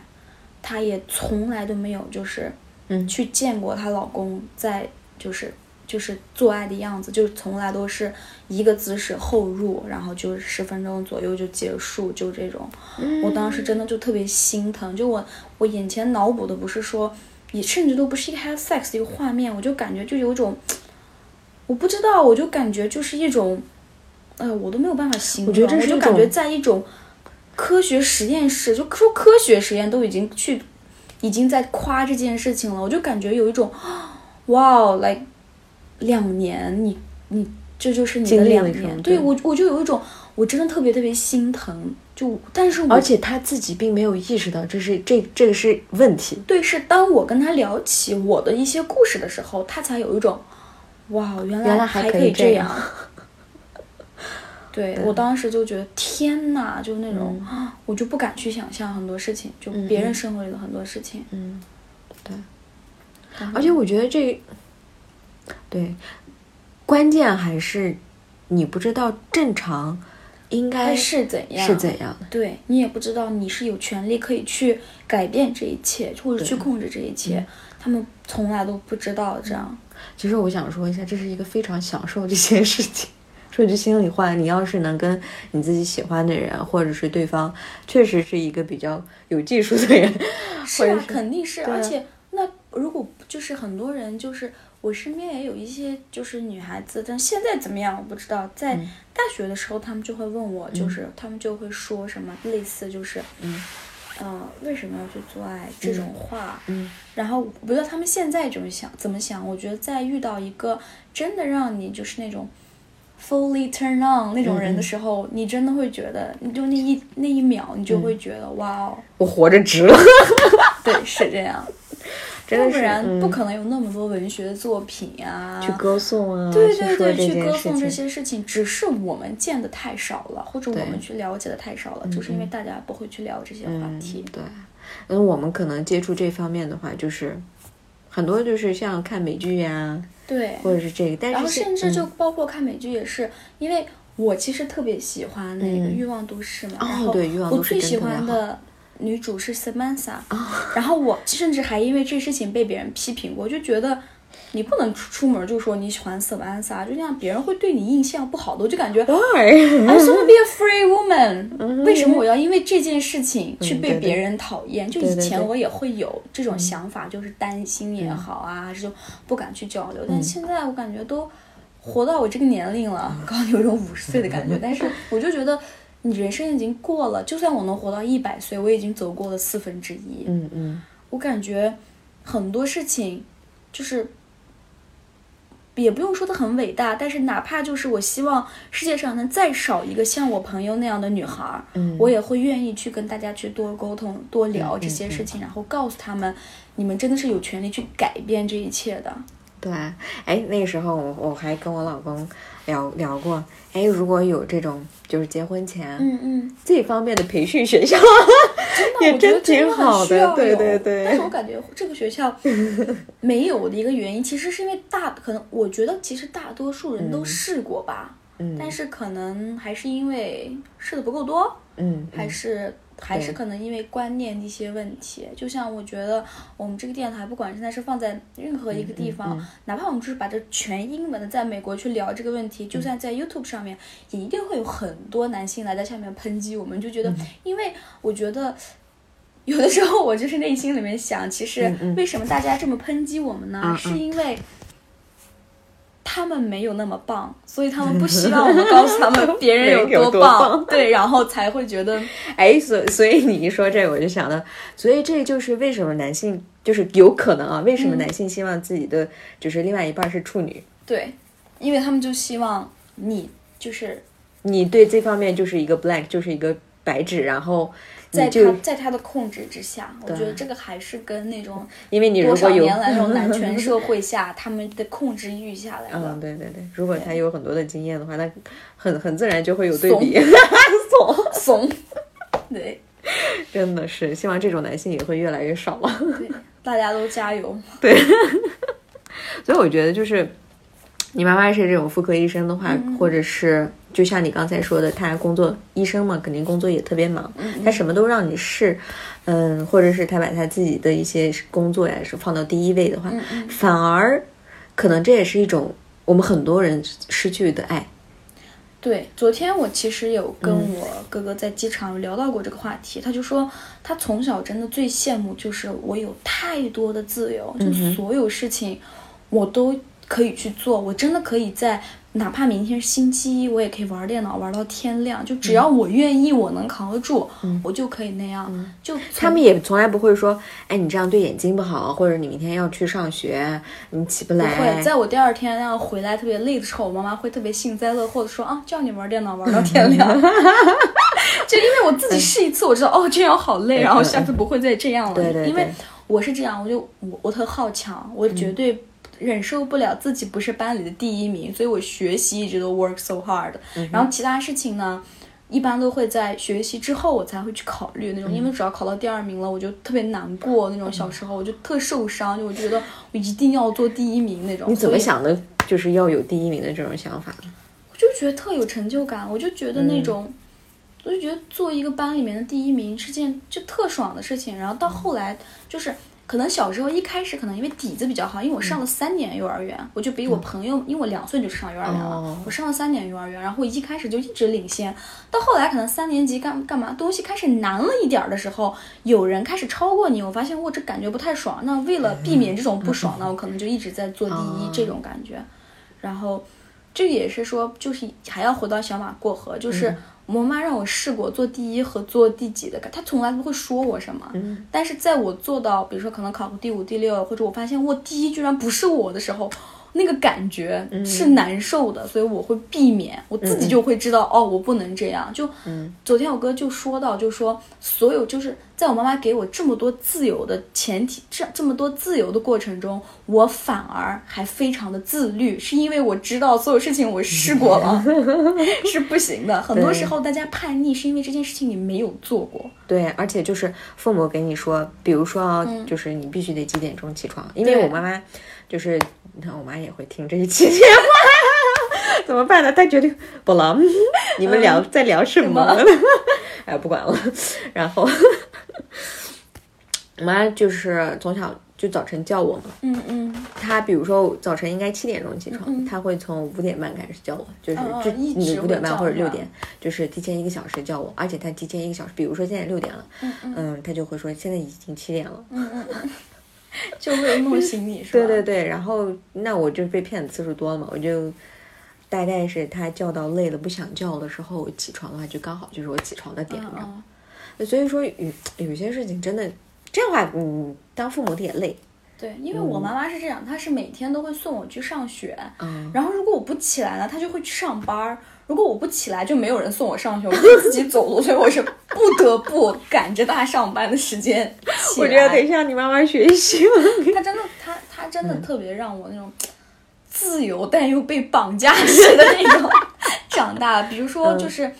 她也从来都没有就是嗯。去见过她老公在就是就是做爱的样子，就是从来都是一个姿势后入，然后就十分钟左右就结束，就这种。我当时真的就特别心疼，就我我眼前脑补的不是说，也甚至都不是一个 have sex 的一个画面，我就感觉就有一种，我不知道，我就感觉就是一种，呃，我都没有办法形容，我觉得这是一就感觉种在一种科学实验室，就说科学实验都已经去，已经在夸这件事情了，我就感觉有一种，哇哦，like 两年，你你这就是你的两年，对对我我就有一种，我真的特别特别心疼，就但是我而且他自己并没有意识到这是这这个是问题。对，是当我跟他聊起我的一些故事的时候，他才有一种，哇，原原来还还可以这样。对我当时就觉得天呐，就那种，嗯 我就不敢去想象很多事情，就别人生活里的很多事情。嗯，对。而且我觉得这，对，关键还是你不知道正常应该该是怎样？是怎样的。对你也不知道你是有权利可以去改变这一切，或者去控制这一切。嗯他们从来都不知道这样。其实我想说一下，这是一个非常享受这些事情。说句心里话，你要是能跟你自己喜欢的人，或者是对方确实是一个比较有技术的人，是啊，是肯定是，而且那如果就是很多人，就是我身边也有一些就是女孩子，但现在怎么样我不知道。在嗯大学的时候，他们就会问我，就是他们就会说什么类似就是，嗯呃，为什么要去做爱这种话，嗯然后我不知道他们现在怎么想，怎么想。我觉得在遇到一个真的让你就是那种 fully turn on 那种人的嗯时候，你真的会觉得，你就那一那一秒，你就会觉得、哇哦，我活着值了，对，是这样。真的要不然不嗯可能有那么多文学作品啊，去歌颂啊，对对对，去去歌。颂这些事情，只是我们见的太少了，或者我们去了解的太少了，就是因为大家不会去聊这些话嗯题。，对，嗯，我们可能接触这方面的话，就是很多就是像看美剧呀、对，或者是这个，但然后是甚至就嗯包括看美剧也是，因为我其实特别喜欢那个《嗯。欲望都市》嘛，哦然后对欲望都市我最喜欢的女主是 Samantha，、然后我甚至还因为这事情被别人批评过，就觉得。你不能出出门就说你喜欢 Samantha，就这样别人会对你印象不好的，我就感觉 just wanna be a free woman。为什么我要因为这件事情去被别人讨厌？就以前我也会有这种想法，就是担心也好啊，就不敢去交流。但嗯现在我感觉都活到我这个年龄了，刚刚有一种五十岁的感觉。但是我就觉得你人生已经过了，就算我能活到一百岁，我已经走过了四分之一。嗯嗯我感觉很多事情就是也不用说的很伟大，但是哪怕就是我希望世界上能再少一个像我朋友那样的女孩我也会愿意去跟大家去多沟通、多聊这些事情，然后告诉他们，你们真的是有权利去改变这一切的。对，哎，那个时候我我还跟我老公聊聊过，哎，如果有这种就是结婚前、嗯嗯，这方面的培训学校，真的，也真挺好的对对对。但是我感觉这个学校 没有的一个原因，其实是因为大可能我觉得其实大多数人都试过吧，嗯但是可能还是因为试的不够多，嗯，还是还是可能因为观念的一些问题。就像我觉得我们这个电台，不管现在是放在任何一个地方，嗯哪怕我们就是把这全英文的在美国去聊这个问题，就算在 YouTube 上面，也一定会有很多男性来在下面抨击我们，就觉得，嗯因为我觉得。有的时候我就是内心里面想，其实为什么大家这么抨击我们呢？嗯嗯是因为他们没有那么棒，所以他们不希望我们告诉他们别人有有多棒，棒对，然后才会觉得 哎，所所以你一说这，我就想到，所以这就是为什么男性就是有可能啊，为什么嗯男性希望自己的就是另外一半是处女？对，因为他们就希望你就是你对这方面就是一个 blank，就是一个白纸，然后在他在他的控制之下，我觉得这个还是跟那种因为你如多少果有年来那种男 权社会下他们的控制欲下来的。嗯，对对对，如果他有很多的经验的话，那很很自然就会有对比。怂，怂，对真的是希望这种男性也会越来越少了。对，大家都加油。对所以我觉得就是，你妈妈是这种妇科医生的话，或者是就像你刚才说的，他工作医生嘛，肯定工作也特别忙，他什么都让你试，嗯，或者是他把他自己的一些工作呀是放到第一位的话，反而可能这也是一种我们很多人失去的爱。对，昨天我其实有跟嗯。我哥哥在机场聊到过这个话题，他就说他从小真的最羡慕就是我有太多的自由，嗯就所有事情我都可以去做，我真的可以在哪怕明天是星期一，我也可以玩电脑玩到天亮，就只要我愿意，我能扛得住，我就可以那样。就嗯他们也从来不会说，哎，你这样对眼睛不好，或者你明天要去上学，你起不来不。会，在我第二天要回来特别累的时候，我妈妈会特别幸灾乐祸的说啊，叫你玩电脑玩到 天亮。就因为我自己试一次，我知道哦这样好累，然后下次不会再这样了。对对对因为我是这样，我就我我特好强，我绝对忍受不了自己不是班里的第一名，所以我学习一直都 work so hard。然后其他事情呢？一般都会在学习之后我才会去考虑那种，因为只要考到第二名了，我就特别难过那种。小时候我就特受伤，就我觉得我一定要做第一名那种。你怎么想的？就是要有第一名的这种想法？我就觉得特有成就感，我就觉得那种，我就觉得做一个班里面的第一名是件就特爽的事情。然后到后来就是。可能小时候一开始可能因为底子比较好，因为我上了三年幼儿园，我就比我朋友，因为我两岁就上幼儿园了，哦。我上了三年幼儿园，然后一开始就一直领先，到后来可能三年级干干嘛东西开始难了一点儿的时候，有人开始超过你，我发现我这感觉不太爽，那为了避免这种不爽呢，我可能就一直在做第一、哦。这种感觉，然后这个也是说，就是还要回到小马过河，就是我妈让我试过做第一和做第几的，她从来不会说我什么。嗯但是在我做到，比如说可能考个第五、第六，或者我发现我第一居然不是我的时候，那个感觉是难受的，所以我会避免，我自己就会知道，哦，我不能这样。就昨天我哥就说到，就说所有就是在我妈妈给我这么多自由的前提，这这么多自由的过程中，我反而还非常的自律，是因为我知道所有事情我试过了 是不行的。很多时候大家叛逆是因为这件事情你没有做过。对，而且就是父母给你说，比如说啊，就是你必须得几点钟起床，因为我妈妈就是，你看我妈也会听这一期节目，怎么办呢？她决定不了，你们聊、在聊什么？么 哎，不管了。然后我妈就是从小就早晨叫我嘛，嗯嗯，她比如说早晨应该七点钟起床，她会从五点半开始叫我，就是就嗯嗯一直你五点半或者六点，就是提前一个小时叫我，而且她提前一个小时，比如说现在六点了，嗯，她就会说现在已经七点了，就为了弄醒你是吧？对对对，然后那我就被骗的次数多了嘛，我就大概是他叫到累了不想叫的时候，我起床的话就刚好就是我起床的点，你知道吗嗯，所以说有有些事情真的这样的话，嗯，当父母的也累，对，因为我妈妈是这样，她是每天都会送我去上学，嗯然后如果我不起来了，她就会去上班儿。如果我不起来，就没有人送我上学，我就自己走路，所以我是不得不赶着他上班的时间。我觉得得向你妈妈学习了。她真的，他他真的特别让我那种 自由但又被绑架式的那种 长大。比如说，就是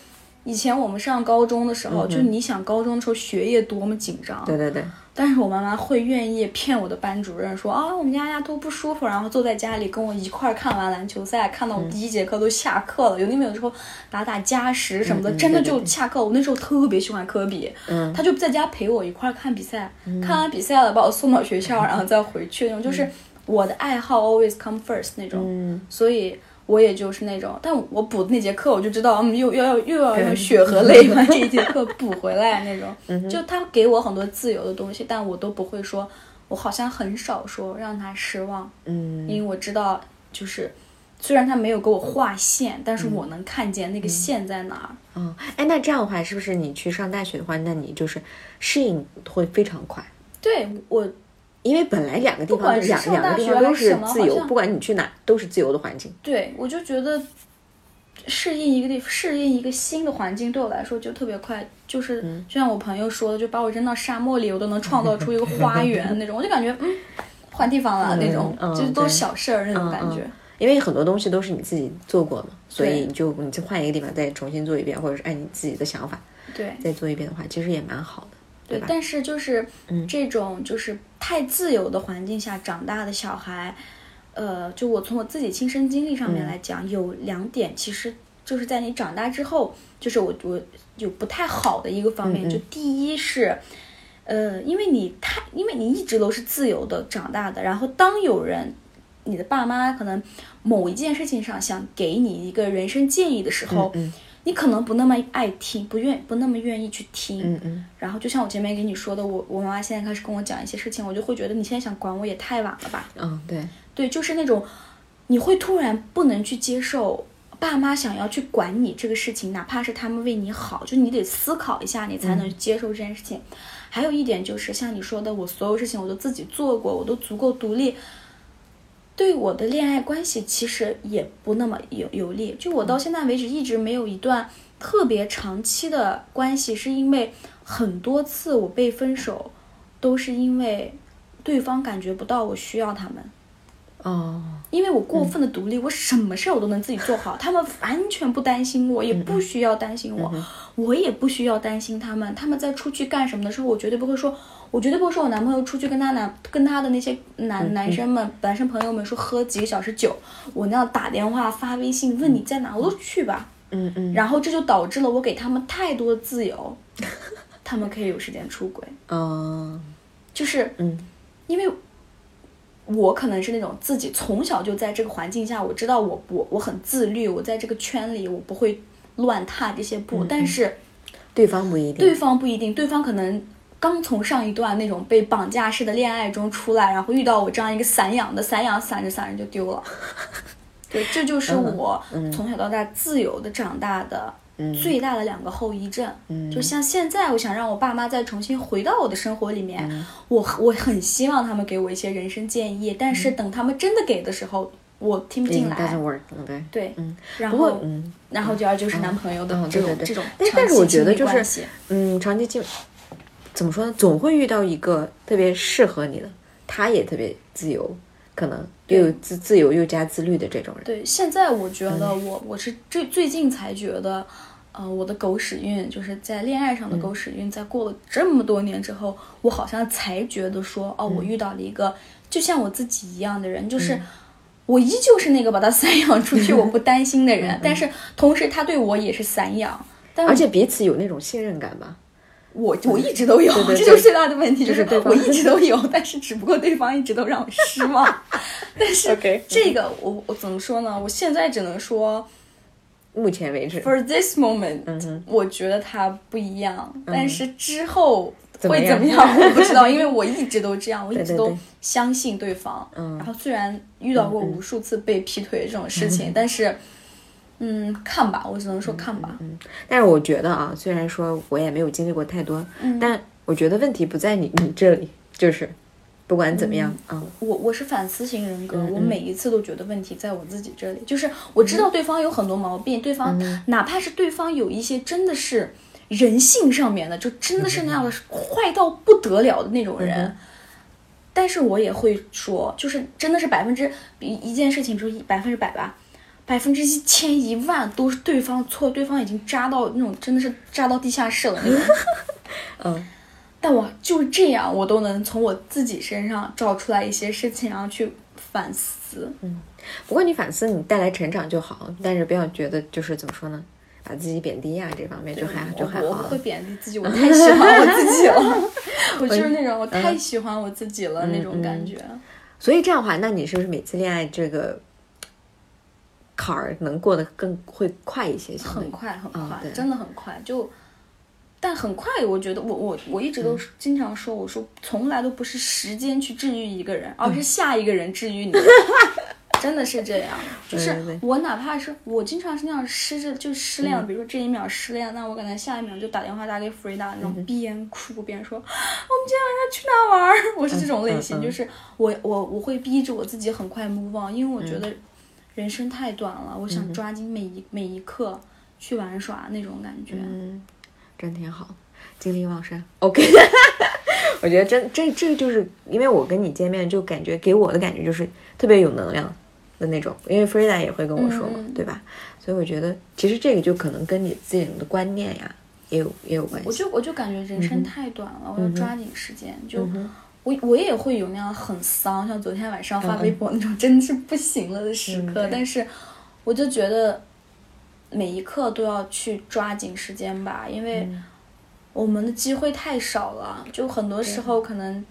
以前我们上高中的时候，就你想高中的时候学业多么紧张，对对对，但是我妈妈会愿意骗我的班主任说啊，我们家丫头不舒服，然后坐在家里跟我一块儿看完篮球赛，看到我第一节课都下课了，有那边有时候打打加时什么的，真的就下课。我那时候特别喜欢科比，嗯。他就在家陪我一块儿看比赛，看完比赛了把我送到学校，然后再回去那种，就是我的爱好 always come first 那种，嗯。所以。我也就是那种，但我补的那节课，我就知道，嗯，又又要又要 用血和泪把这一节课补回来那种。就他给我很多自由的东西，但我都不会说，我好像很少说让他失望，嗯因为我知道，就是虽然他没有给我画线，但是我能看见那个线在哪儿。嗯，哎，那这样的话，是不是你去上大学的话，那你就是适应会非常快？对我，因为本来两个地方两两个地方都是是自由，不管你去哪都是自由的环境。对我就觉得适应一个地适应一个新的环境对我来说就特别快，就是嗯。就像我朋友说的，就把我扔到沙漠里，我都能创造出一个花园那种，我就感觉 嗯换地方了那种，嗯就是都是小事儿那种感觉。嗯因为很多东西都是你自己做过嘛，所以你就你就换一个地方再重新做一遍，或者是按你自己的想法对。再做一遍的话，其实也蛮好的，对吧？但是就是嗯这种就是太自由的环境下长大的小孩，呃，就我从我自己亲身经历上面来讲，有两点，其实就是在你长大之后，就是我我有不太好的一个方面，嗯嗯就第一是。呃，因为你太，因为你一直都是自由的长大的，然后当有人，你的爸妈可能某一件事情上想给你一个人生建议的时候，嗯你可能不那么爱听，不愿不那么愿意去听，嗯嗯然后就像我前面给你说的，我我妈妈现在开始跟我讲一些事情，我就会觉得你现在想管我也太晚了吧？嗯，对，对，就是那种你会突然不能去接受爸妈想要去管你这个事情，哪怕是他们为你好，就你得思考一下，你才能接受这件事情。还有一点就是像你说的，我所有事情我都自己做过，我都足够独立。对我的恋爱关系其实也不那么有有利，就我到现在为止一直没有一段特别长期的关系，是因为很多次我被分手，都是因为对方感觉不到我需要他们。哦，因为我过分的独立，我什么事儿我都能自己做好，他们完全不担心我，也不需要担心我，我也不需要担心他们。他们在出去干什么的时候，我绝对不会说，我绝对不会说我男朋友出去跟他男跟他的那些男、男生们、男生朋友们说喝几个小时酒，我那样打电话发微信问你在哪，我都去吧。嗯嗯，然后这就导致了我给他们太多的自由，他们可以有时间出轨，嗯就是嗯。因为我可能是那种自己从小就在这个环境下，我知道我我我很自律，我在这个圈里我不会乱踏这些步，但是对方不一定，对方不一定，对方可能。刚从上一段那种被绑架式的恋爱中出来，然后遇到我这样一个散养的，散养散着散着就丢了。对，这就是我从小到大自由的长大的最大的两个后遗症。嗯就像现在，我想让我爸妈再重新回到我的生活里面，我我很希望他们给我一些人生建议，但是等他们真的给的时候，我听不进来。doesn't work，对。对，嗯，然后，嗯然后第二就是男朋友的这种这种但是我觉得就是嗯，长期经怎么说呢？总会遇到一个特别适合你的，他也特别自由，可能又有自自由又加自律的这种人。对，现在我觉得嗯我、我是最最近才觉得，呃，我的狗屎运就是在恋爱嗯上的狗屎运，在过了这么多年之后，我好像才觉得说，哦，嗯我遇到了一个就像我自己一样的人，就是。我依旧是那个把他 散养出去，我不担心的人，但是同时他对我也是散养，但嗯而且彼此有那种信任感吧。我我一直都有，对对这就是最大的问题，就是我一直都有，但是只不过对方一直都让我失望。但是这个我我怎么说呢？我现在只能说目前为止，，for this moment，、嗯我觉得他不一样，但是之后会怎么样我不知道，因为我一直都这样，我一直都相信对方。嗯然后虽然遇到过无数次被劈腿这种事情，但是。嗯，看吧，我只能说看吧。嗯但是我觉得啊，虽然说我也没有经历过太多，嗯。但我觉得问题不在你你这里，就是不管怎么样，嗯。我我是反思型人格，我每一次都觉得问题在我自己这里，就是我知道对方有很多毛病，对方哪怕是对方有一些真的是人性上面的，就真的是那样的坏到不得了的那种人，但是我也会说，就是真的是百分之一一件事情，就一百分之百吧。百分之一千一万都是对方错，对方已经扎到那种真的是扎到地下室了那种。嗯，但我就是这样，我都能从我自己身上找出来一些事情，然后去反思。嗯不过你反思你带来成长就好，但是不要觉得就是怎么说呢，把自己贬低呀、这方面就还就还好我不会。贬低自己，我太喜欢我自己了。我就是那种我太喜欢我自己了那种感觉。所以这样的话，那你是不是每次恋爱这个坎儿能过得更会快一些？很快很快，真的很快。就，但很快，我觉得我我我一直都经常说，我说从来都不是时间去治愈一个人，而是嗯下一个人治愈你。真的是这样，就是我哪怕是我经常是那样失着就失恋了，嗯比如说这一秒失恋，那我可能下一秒就打电话打给 Frida 那嗯种边哭边说，我们今天晚上去哪玩儿？我是这种类型，就是我我我会逼着我自己很快 move on，因为我觉嗯得人生太短了，我想抓紧每一每一刻去玩耍那种感觉。嗯，真挺好，精力旺盛。OK，我觉得真这这就是因为我跟你见面，就感觉给我的感觉就是特别有能量的那种，因为 Frida 也会跟我说嘛，嗯嗯对吧？所以我觉得其实这个就可能跟你自己的观念呀也有也有关系。我就我就感觉人生太短了，我要抓紧时间。就我我也会有那样很丧，像昨天晚上发微博那种真的是不行了的时刻，嗯但是我就觉得每一刻都要去抓紧时间吧，因为嗯我们的机会太少了，就很多时候可能。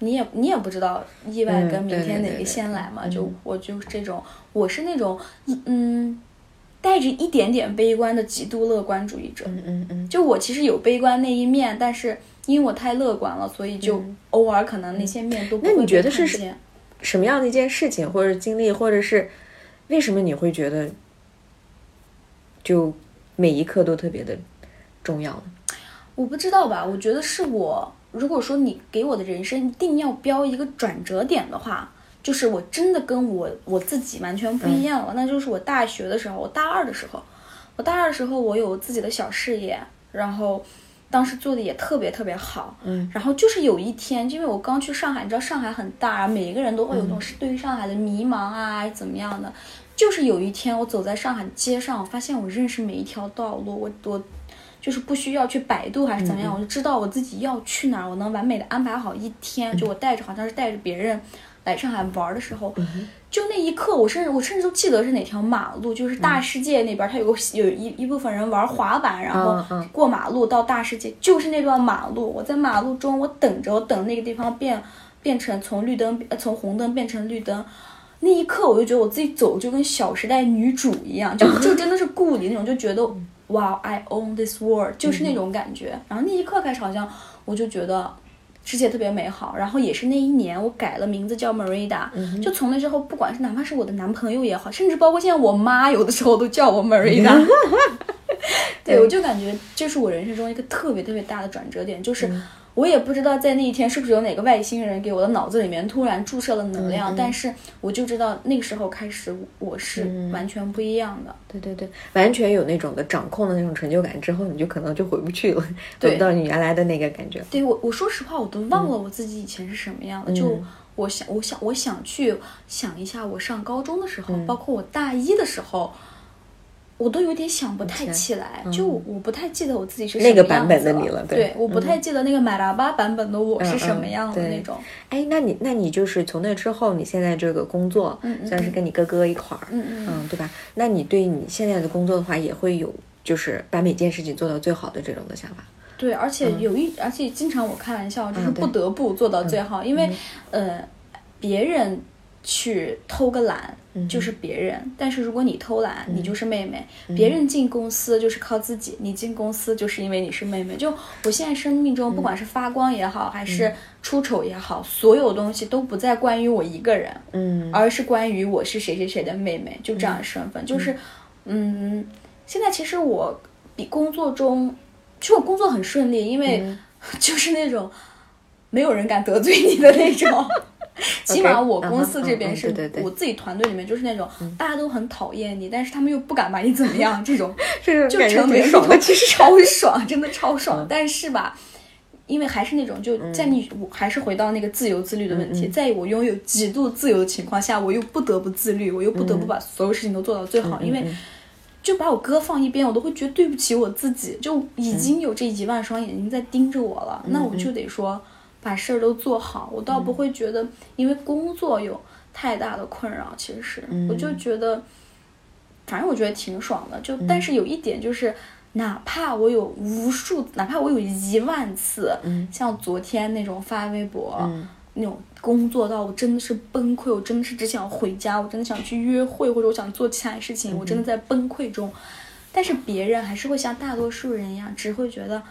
你也你也不知道意外嗯跟明天哪个先来嘛？嗯就我就是这种，我是那种嗯，带着一点点悲观的极度乐观主义者。嗯嗯嗯，就我其实有悲观那一面，但是因为我太乐观了，所以就偶尔可能那些面都不嗯那你觉得是什么样的一件事情或者经历，或者是为什么你会觉得就每一刻都特别的重要呢？我不知道吧？我觉得是我，如果说你给我的人生一定要标一个转折点的话，就是我真的跟我我自己完全不一样了。那就是我大学的时候，我大二的时候，我大二的时候我有自己的小事业，然后当时做的也特别特别好。嗯，然后就是有一天，因为我刚去上海，你知道上海很大，每一个人都会有那种对于上海的迷茫啊，怎么样的。就是有一天，我走在上海街上，我发现我认识每一条道路，我我就是不需要去百度还是怎么样，我就知道我自己要去哪儿，我能完美的安排好一天。就我带着好像是带着别人来上海玩的时候，就那一刻，我甚至我甚至都记得是哪条马路，就是大世界那边，它有个有一一部分人玩滑板，然后过马路到大世界，就是那段马路。我在马路中，我等着，我等那个地方变变成从绿灯呃从红灯变成绿灯。那一刻，我就觉得我自己走就跟《小时代》女主一样，就 就真的是顾里那种，就觉得哇，I own this world，就是那种感觉。然后那一刻开始，好像我就觉得世界特别美好。然后也是那一年，我改了名字叫 Marida，、就从那之后，不管是哪怕是我的男朋友也好，甚至包括现在我妈有的时候都叫我 Marida。对，我就感觉这是我人生中一个特别特别大的转折点，就是我也不知道在那一天是不是有哪个外星人给我的脑子里面突然注射了能量，但是我就知道那个时候开始我是完全不一样的。对对对，完全有那种的掌控的那种成就感之后，你就可能就回不去了，回不到你原来的那个感觉。对我，我说实话，我都忘了我自己以前是什么样的。就嗯我想，我想，我想去想一下，我上高中的时候，嗯包括我大一的时候，我都有点想不太起来。就我不太记得我自己是嗯那个什么样版本子的你了对对，我不太记得那个马拉巴版本的我是什么样的那种。哎，那你那你就是从那之后，你现在这个工作，嗯嗯虽然是跟你哥哥一块儿，嗯嗯嗯，对吧？那你对你现在的工作的话，也会有就是把每件事情做到最好的这种的想法。对，而且有一，而且经常我开玩笑，就是不得不做到最好，因为呃，别人去偷个懒就是别人，但是如果你偷懒，你就是妹妹。别人进公司就是靠自己，你进公司就是因为你是妹妹。就我现在生命中，不管是发光也好，还是出丑也好，所有东西都不再关于我一个人，嗯而是关于我是谁谁谁的妹妹，就这样的身份。就是，嗯，现在其实我比工作中，其实我工作很顺利，因为 就是那种没有人敢得罪你的那种。起码我公司这边是我自己团队里面就是那种大家都很讨厌你，但是他们又不敢把你怎么样，这种 就成为挺爽的，其实超爽，真的超爽。但是吧，因为还是那种就在你，我还是回到那个自由自律的问题，在我拥有极度自由的情况下，我又不得不自律，我又不得不把所有事情都做到最好，因为。就把我哥放一边，我都会觉得对不起我自己，就已经有这一万双眼睛在盯着我了，那我就得说把事儿都做好。我倒不会觉得因为工作有太大的困扰，其实、我就觉得，反正我觉得挺爽的。就、但是有一点就是，哪怕我有无数，哪怕我有一万次，像昨天那种发微博。那种工作到我真的是崩溃，我真的是只想回家，我真的想去约会，或者我想做其他事情，我真的在崩溃中。但是别人还是会像大多数人一样，只会觉得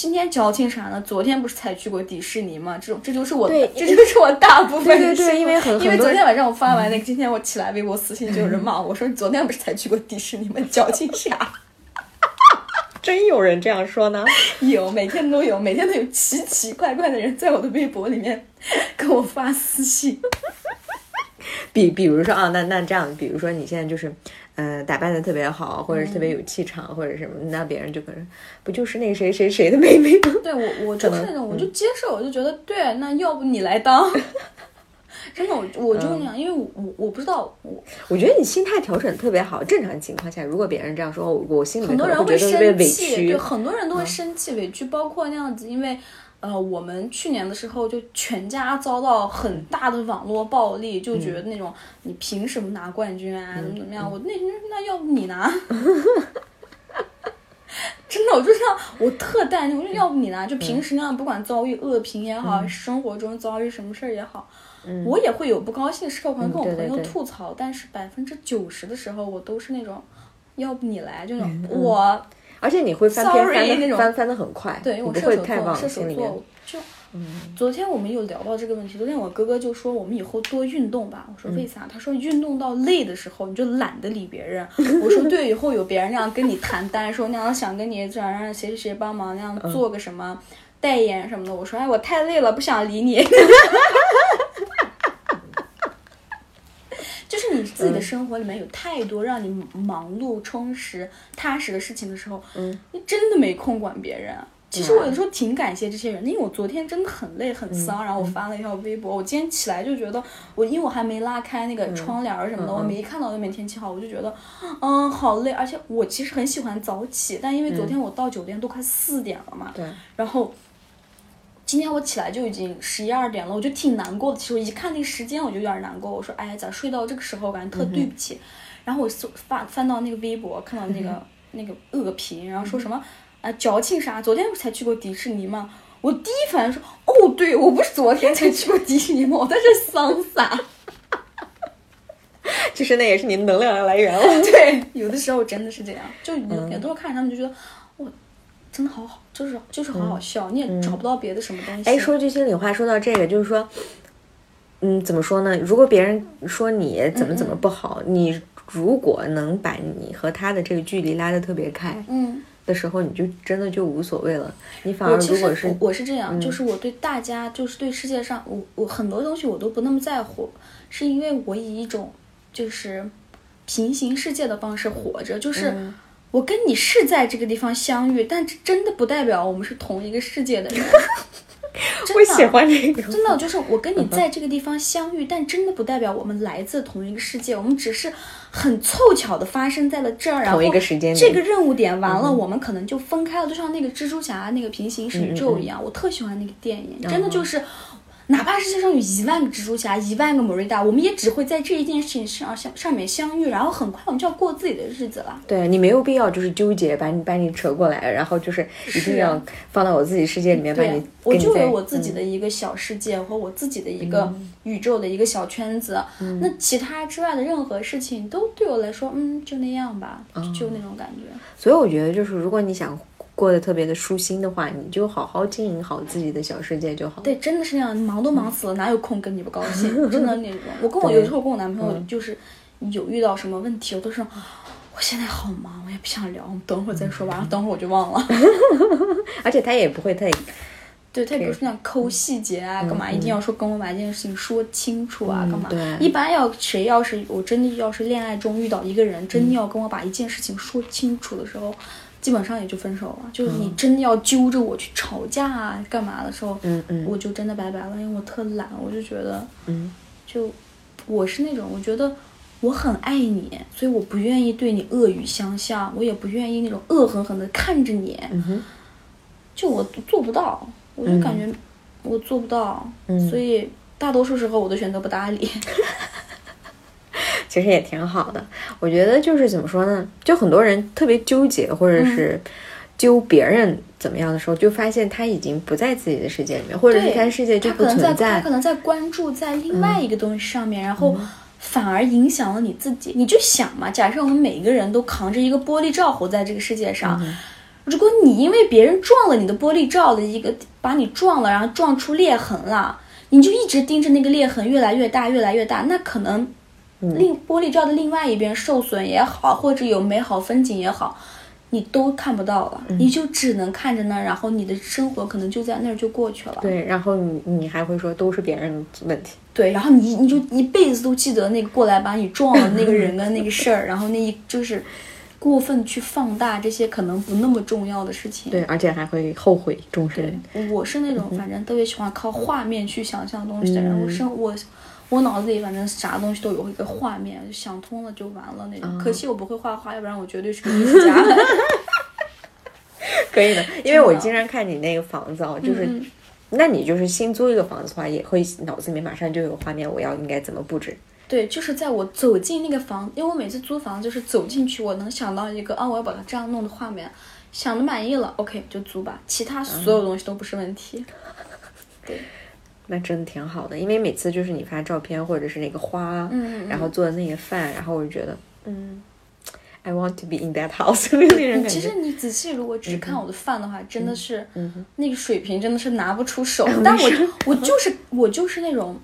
今天矫情啥呢？昨天不是才去过迪士尼吗？这种这就是我，这就是我大部分对对对因为很因为昨天晚上我发完那个，今天我起来微博私信就有人骂我 说你昨天不是才去过迪士尼吗？矫情啥？真有人这样说呢。有，每天都有，每天都有奇奇怪怪的人在我的微博里面跟我发私信。比比如说啊，那那这样，比如说你现在就是，呃，打扮的特别好，或者是特别有气场，或者什么，那别人就可能不就是那个谁谁谁的妹妹吗？对我，我 就是那种，我就接受，我就觉得对，那要不你来当。真的，我我就那样，因为我我我不知道，我我觉得你心态调整特别好。正常情况下，如果别人这样说，我我心里很多人会生气，对，。很多人都会生气、委屈，包括那样子，因为。呃，我们去年的时候就全家遭到很大的网络暴力，就觉得那种、你凭什么拿冠军啊，怎么怎么样？我那那那要不你拿？真的，我就像我特淡定，我说要不你拿？就平时那样，不管遭遇恶评也好，生活中遭遇什么事儿也好，我也会有不高兴的时候，可能跟我朋友对对对吐槽，但是百分之九十的时候，我都是那种，要不你来，就那种我。而且你会翻篇翻那种的翻翻的很快，对，因为我射手座，射手座。就，昨天我们有聊到这个问题。昨天我哥哥就说我们以后多运动吧。我说为啥？他说运动到累的时候你就懒得理别人。我说对，以后有别人那样跟你谈单，说那样想跟你这样让谁谁谁帮忙那样做个什么代言什么的。我说哎，我太累了，不想理你。就是你自己的生活里面有太多让你忙碌、充实、踏实的事情的时候，嗯，你真的没空管别人。其实我有时候挺感谢这些人的，因为我昨天真的很累很丧，然后我发了一条微博，我今天起来就觉得我因为我还没拉开那个窗帘儿什么的，我没看到外面天气好，我就觉得嗯好累，而且我其实很喜欢早起，但因为昨天我到酒店都快四点了嘛，对，然后今天我起来就已经十一二点了，我就挺难过的。其实我一看那个时间，我就有点难过。我说，哎，咋睡到这个时候，感觉特对不起。然后我搜翻翻到那个微博，看到那个、那个恶评，然后说什么啊矫情啥？昨天不是才去过迪士尼吗？我第一反应说，哦，对我不是昨天才去过迪士尼吗？我在这桑撒？其 实那也是你的能量的来源了。对，有的时候真的是这样，就有有的时候看着他们就觉得，哇，真的好好，就是就是很好笑，你也找不到别的什么东西。哎，说句心里话，说到这个，就是说，嗯，怎么说呢？如果别人说你怎么怎么不好，你如果能把你和他的这个距离拉得特别开嗯。的时候，你就真的就无所谓了。你反而如果是嗯我我是这样，就是我对大家，就是对世界上，我我很多东西我都不那么在乎，是因为我以一种就是平行世界的方式活着，就是嗯我跟你是在这个地方相遇，但这真的不代表我们是同一个世界的人。真的。我喜欢这个，真的就是我跟你在这个地方相遇，但真的不代表我们来自同一个世界，我们只是很凑巧的发生在了这儿，然后同一个时间这个任务点完了，我们可能就分开了，就像那个蜘蛛侠那个平行宇宙一样，我特喜欢那个电影，真的就是。哪怕世界上有一万个蜘蛛侠，一万个莫瑞达，我们也只会在这一件事情上上上面相遇，然后很快我们就要过自己的日子了。对你没有必要就是纠结，把你把你扯过来，然后就是一定要放到我自己世界里面，把你对，我就有我自己的一个小世界和我自己的一个宇宙的一个小圈子。那其他之外的任何事情都对我来说，嗯，就那样吧，就那种感觉。所以我觉得，就是如果你想过得特别的舒心的话，你就好好经营好自己的小世界就好。对，真的是那样，忙都忙死了，哪有空跟你不高兴？真的那种。我跟我有时候跟我男朋友就是有遇到什么问题，我都是。我现在好忙，我也不想聊，我们等会儿再说吧。然后等会儿我就忘了。而且他也不会太对他也不是那样抠细节啊，干嘛一定要说跟我把这件事情说清楚啊，干嘛？一般要谁要是我真的要是恋爱中遇到一个人，真的要跟我把一件事情说清楚的时候，基本上也就分手了。就是你真的要揪着我去吵架啊，干嘛的时候，嗯嗯我就真的拜拜了，因为我特懒，我就觉得，嗯，就我是那种我觉得。我很爱你，所以我不愿意对你恶语相向，我也不愿意那种恶狠狠的看着你。嗯，就我做不到，我就感觉我做不到，嗯所以大多数时候我都选择不搭理。其实也挺好的。我觉得就是怎么说呢，就很多人特别纠结，或者是揪别人怎么样的时候，就发现他已经不在自己的世界里面，或者是对他世界就不他可能在他可能在关注在另外一个东西上面，然后反而影响了你自己。你就想嘛，假设我们每一个人都扛着一个玻璃罩活在这个世界上。如果你因为别人撞了你的玻璃罩的一个，把你撞了，然后撞出裂痕了，你就一直盯着那个裂痕越来越大，越来越大，那可能另玻璃罩的另外一边受损也好，或者有美好风景也好，你都看不到了，你就只能看着那儿，然后你的生活可能就在那儿就过去了。对，然后你你还会说都是别人的问题。对，然后你你就一辈子都记得那个过来把你撞了那个人的那个事儿，然后那一就是过分去放大这些可能不那么重要的事情。对，而且还会后悔终身。我是那种反正特别喜欢靠画面去想象东西的人，我生我我脑子里反正啥东西都有一个画面，想通了就完了那种。可惜我不会画画，要不然我绝对是个艺术家。可以的，因为我经常看你那个房子啊，就是，嗯那你就是新租一个房子的话，也会脑子里面马上就有画面，我要应该怎么布置。对，就是在我走进那个房，因为我每次租房就是走进去，我能想到一个啊，我要把它这样弄的画面，想的满意了，OK 就租吧，其他所有东西都不是问题。对，那真的挺好的，因为每次就是你发照片或者是那个花，嗯嗯然后做的那个饭，然后我就觉得，嗯，I want to be in that house 那种感觉。其实你仔细如果只看我的饭的话，真的是、嗯那个水平真的是拿不出手。但我 我就是我就是那种，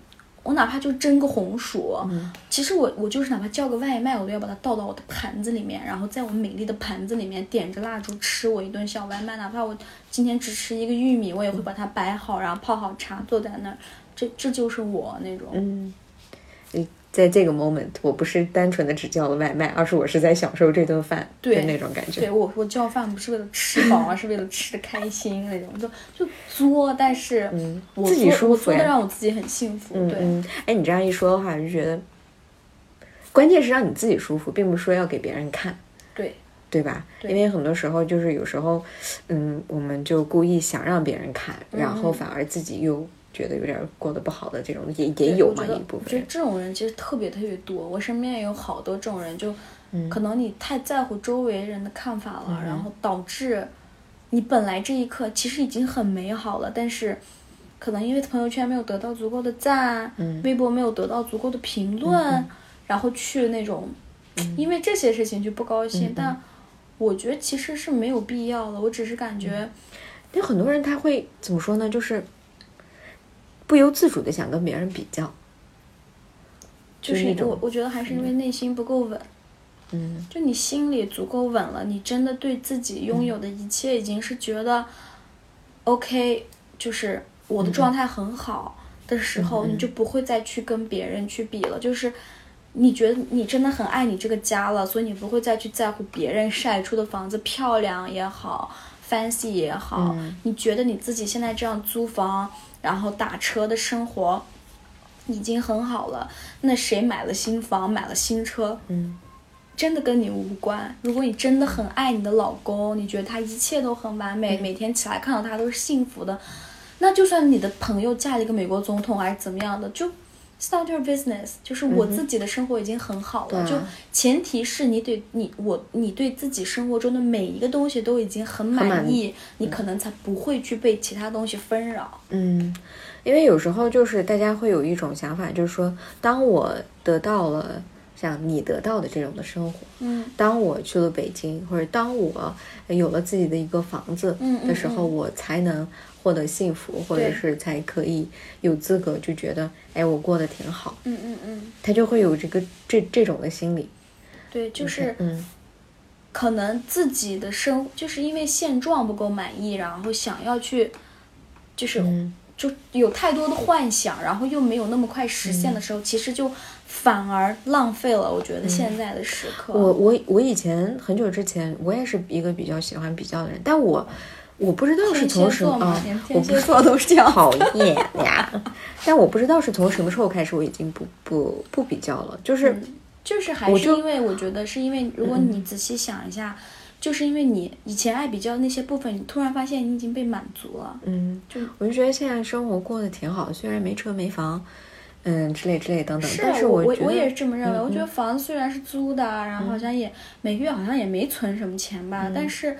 我哪怕就蒸个红薯，嗯其实我我就是哪怕叫个外卖，我都要把它倒到我的盘子里面，然后在我美丽的盘子里面点着蜡烛吃我一顿小外卖。哪怕我今天只吃一个玉米，我也会把它摆好，然后泡好茶，坐在那儿。这这就是我那种。嗯，在这个 moment，我不是单纯的只叫了外卖，而是我是在享受这顿饭对的那种感觉。对我，我叫饭不是为了吃饱，而是为了吃的开心那种，就就作，但是我自己舒服呀做的让我自己很幸福。对，嗯嗯，哎，你这样一说的话，我就觉得，关键是让你自己舒服，并不是说要给别人看。对，对吧？因为很多时候就是有时候，嗯，我们就故意想让别人看，然后反而自己又觉得有点过得不好的这种，也也有嘛一部分人。我觉得这种人其实特别特别多，我身边也有好多这种人，就嗯可能你太在乎周围人的看法了，然后导致你本来这一刻其实已经很美好了，但是可能因为朋友圈没有得到足够的赞，嗯微博没有得到足够的评论，然后去那种嗯因为这些事情就不高兴，但我觉得其实是没有必要的，我只是感觉。有很多人他会怎么说呢？就是不由自主的想跟别人比较。就是我，我觉得还是因为内心不够稳。嗯就你心里足够稳了，你真的对自己拥有的一切已经是觉得、OK，就是我的状态很好的时候，你就不会再去跟别人去比了。就是你觉得你真的很爱你这个家了，所以你不会再去在乎别人晒出的房子漂亮也好，fancy 也好，你觉得你自己现在这样租房，然后打车的生活。已经很好了，那谁买了新房，买了新车，嗯真的跟你无关。如果你真的很爱你的老公，你觉得他一切都很完美，每天起来看到他都是幸福的，那就算你的朋友嫁了一个美国总统还是怎么样的，就 not your business。就是我自己的生活已经很好了，就前提是你对你我你对自己生活中的每一个东西都已经很满满意，你可能才不会去被其他东西纷扰。嗯，因为有时候就是大家会有一种想法，就是说，当我得到了像你得到的这种的生活，嗯当我去了北京，或者当我有了自己的一个房子的时候，我才能获得幸福，或者是才可以有资格就觉得，哎，我过得挺好。嗯嗯嗯，他就会有这个这这种的心理，对，就是。嗯可能自己的生就是因为现状不够满意，然后想要去就是、嗯就有太多的幻想，然后又没有那么快实现的时候，其实就反而浪费了。我觉得现在的时刻，我我我以前很久之前，我也是一个比较喜欢比较的人，但我我不知道是从什么我不天蝎座都是这样。讨厌呀，但我不知道是从什么时候开始，我已经不不不比较了，就是、就是还是因为我觉得是因为，如果你仔细想一下，就是因为你以前爱比较那些部分，你突然发现你已经被满足了。嗯，就我就觉得现在生活过得挺好，虽然没车没房，嗯之类之类等等，是但是我我我也是这么认为。嗯我觉得房子虽然是租的，然后好像也、每个月好像也没存什么钱吧，嗯。但是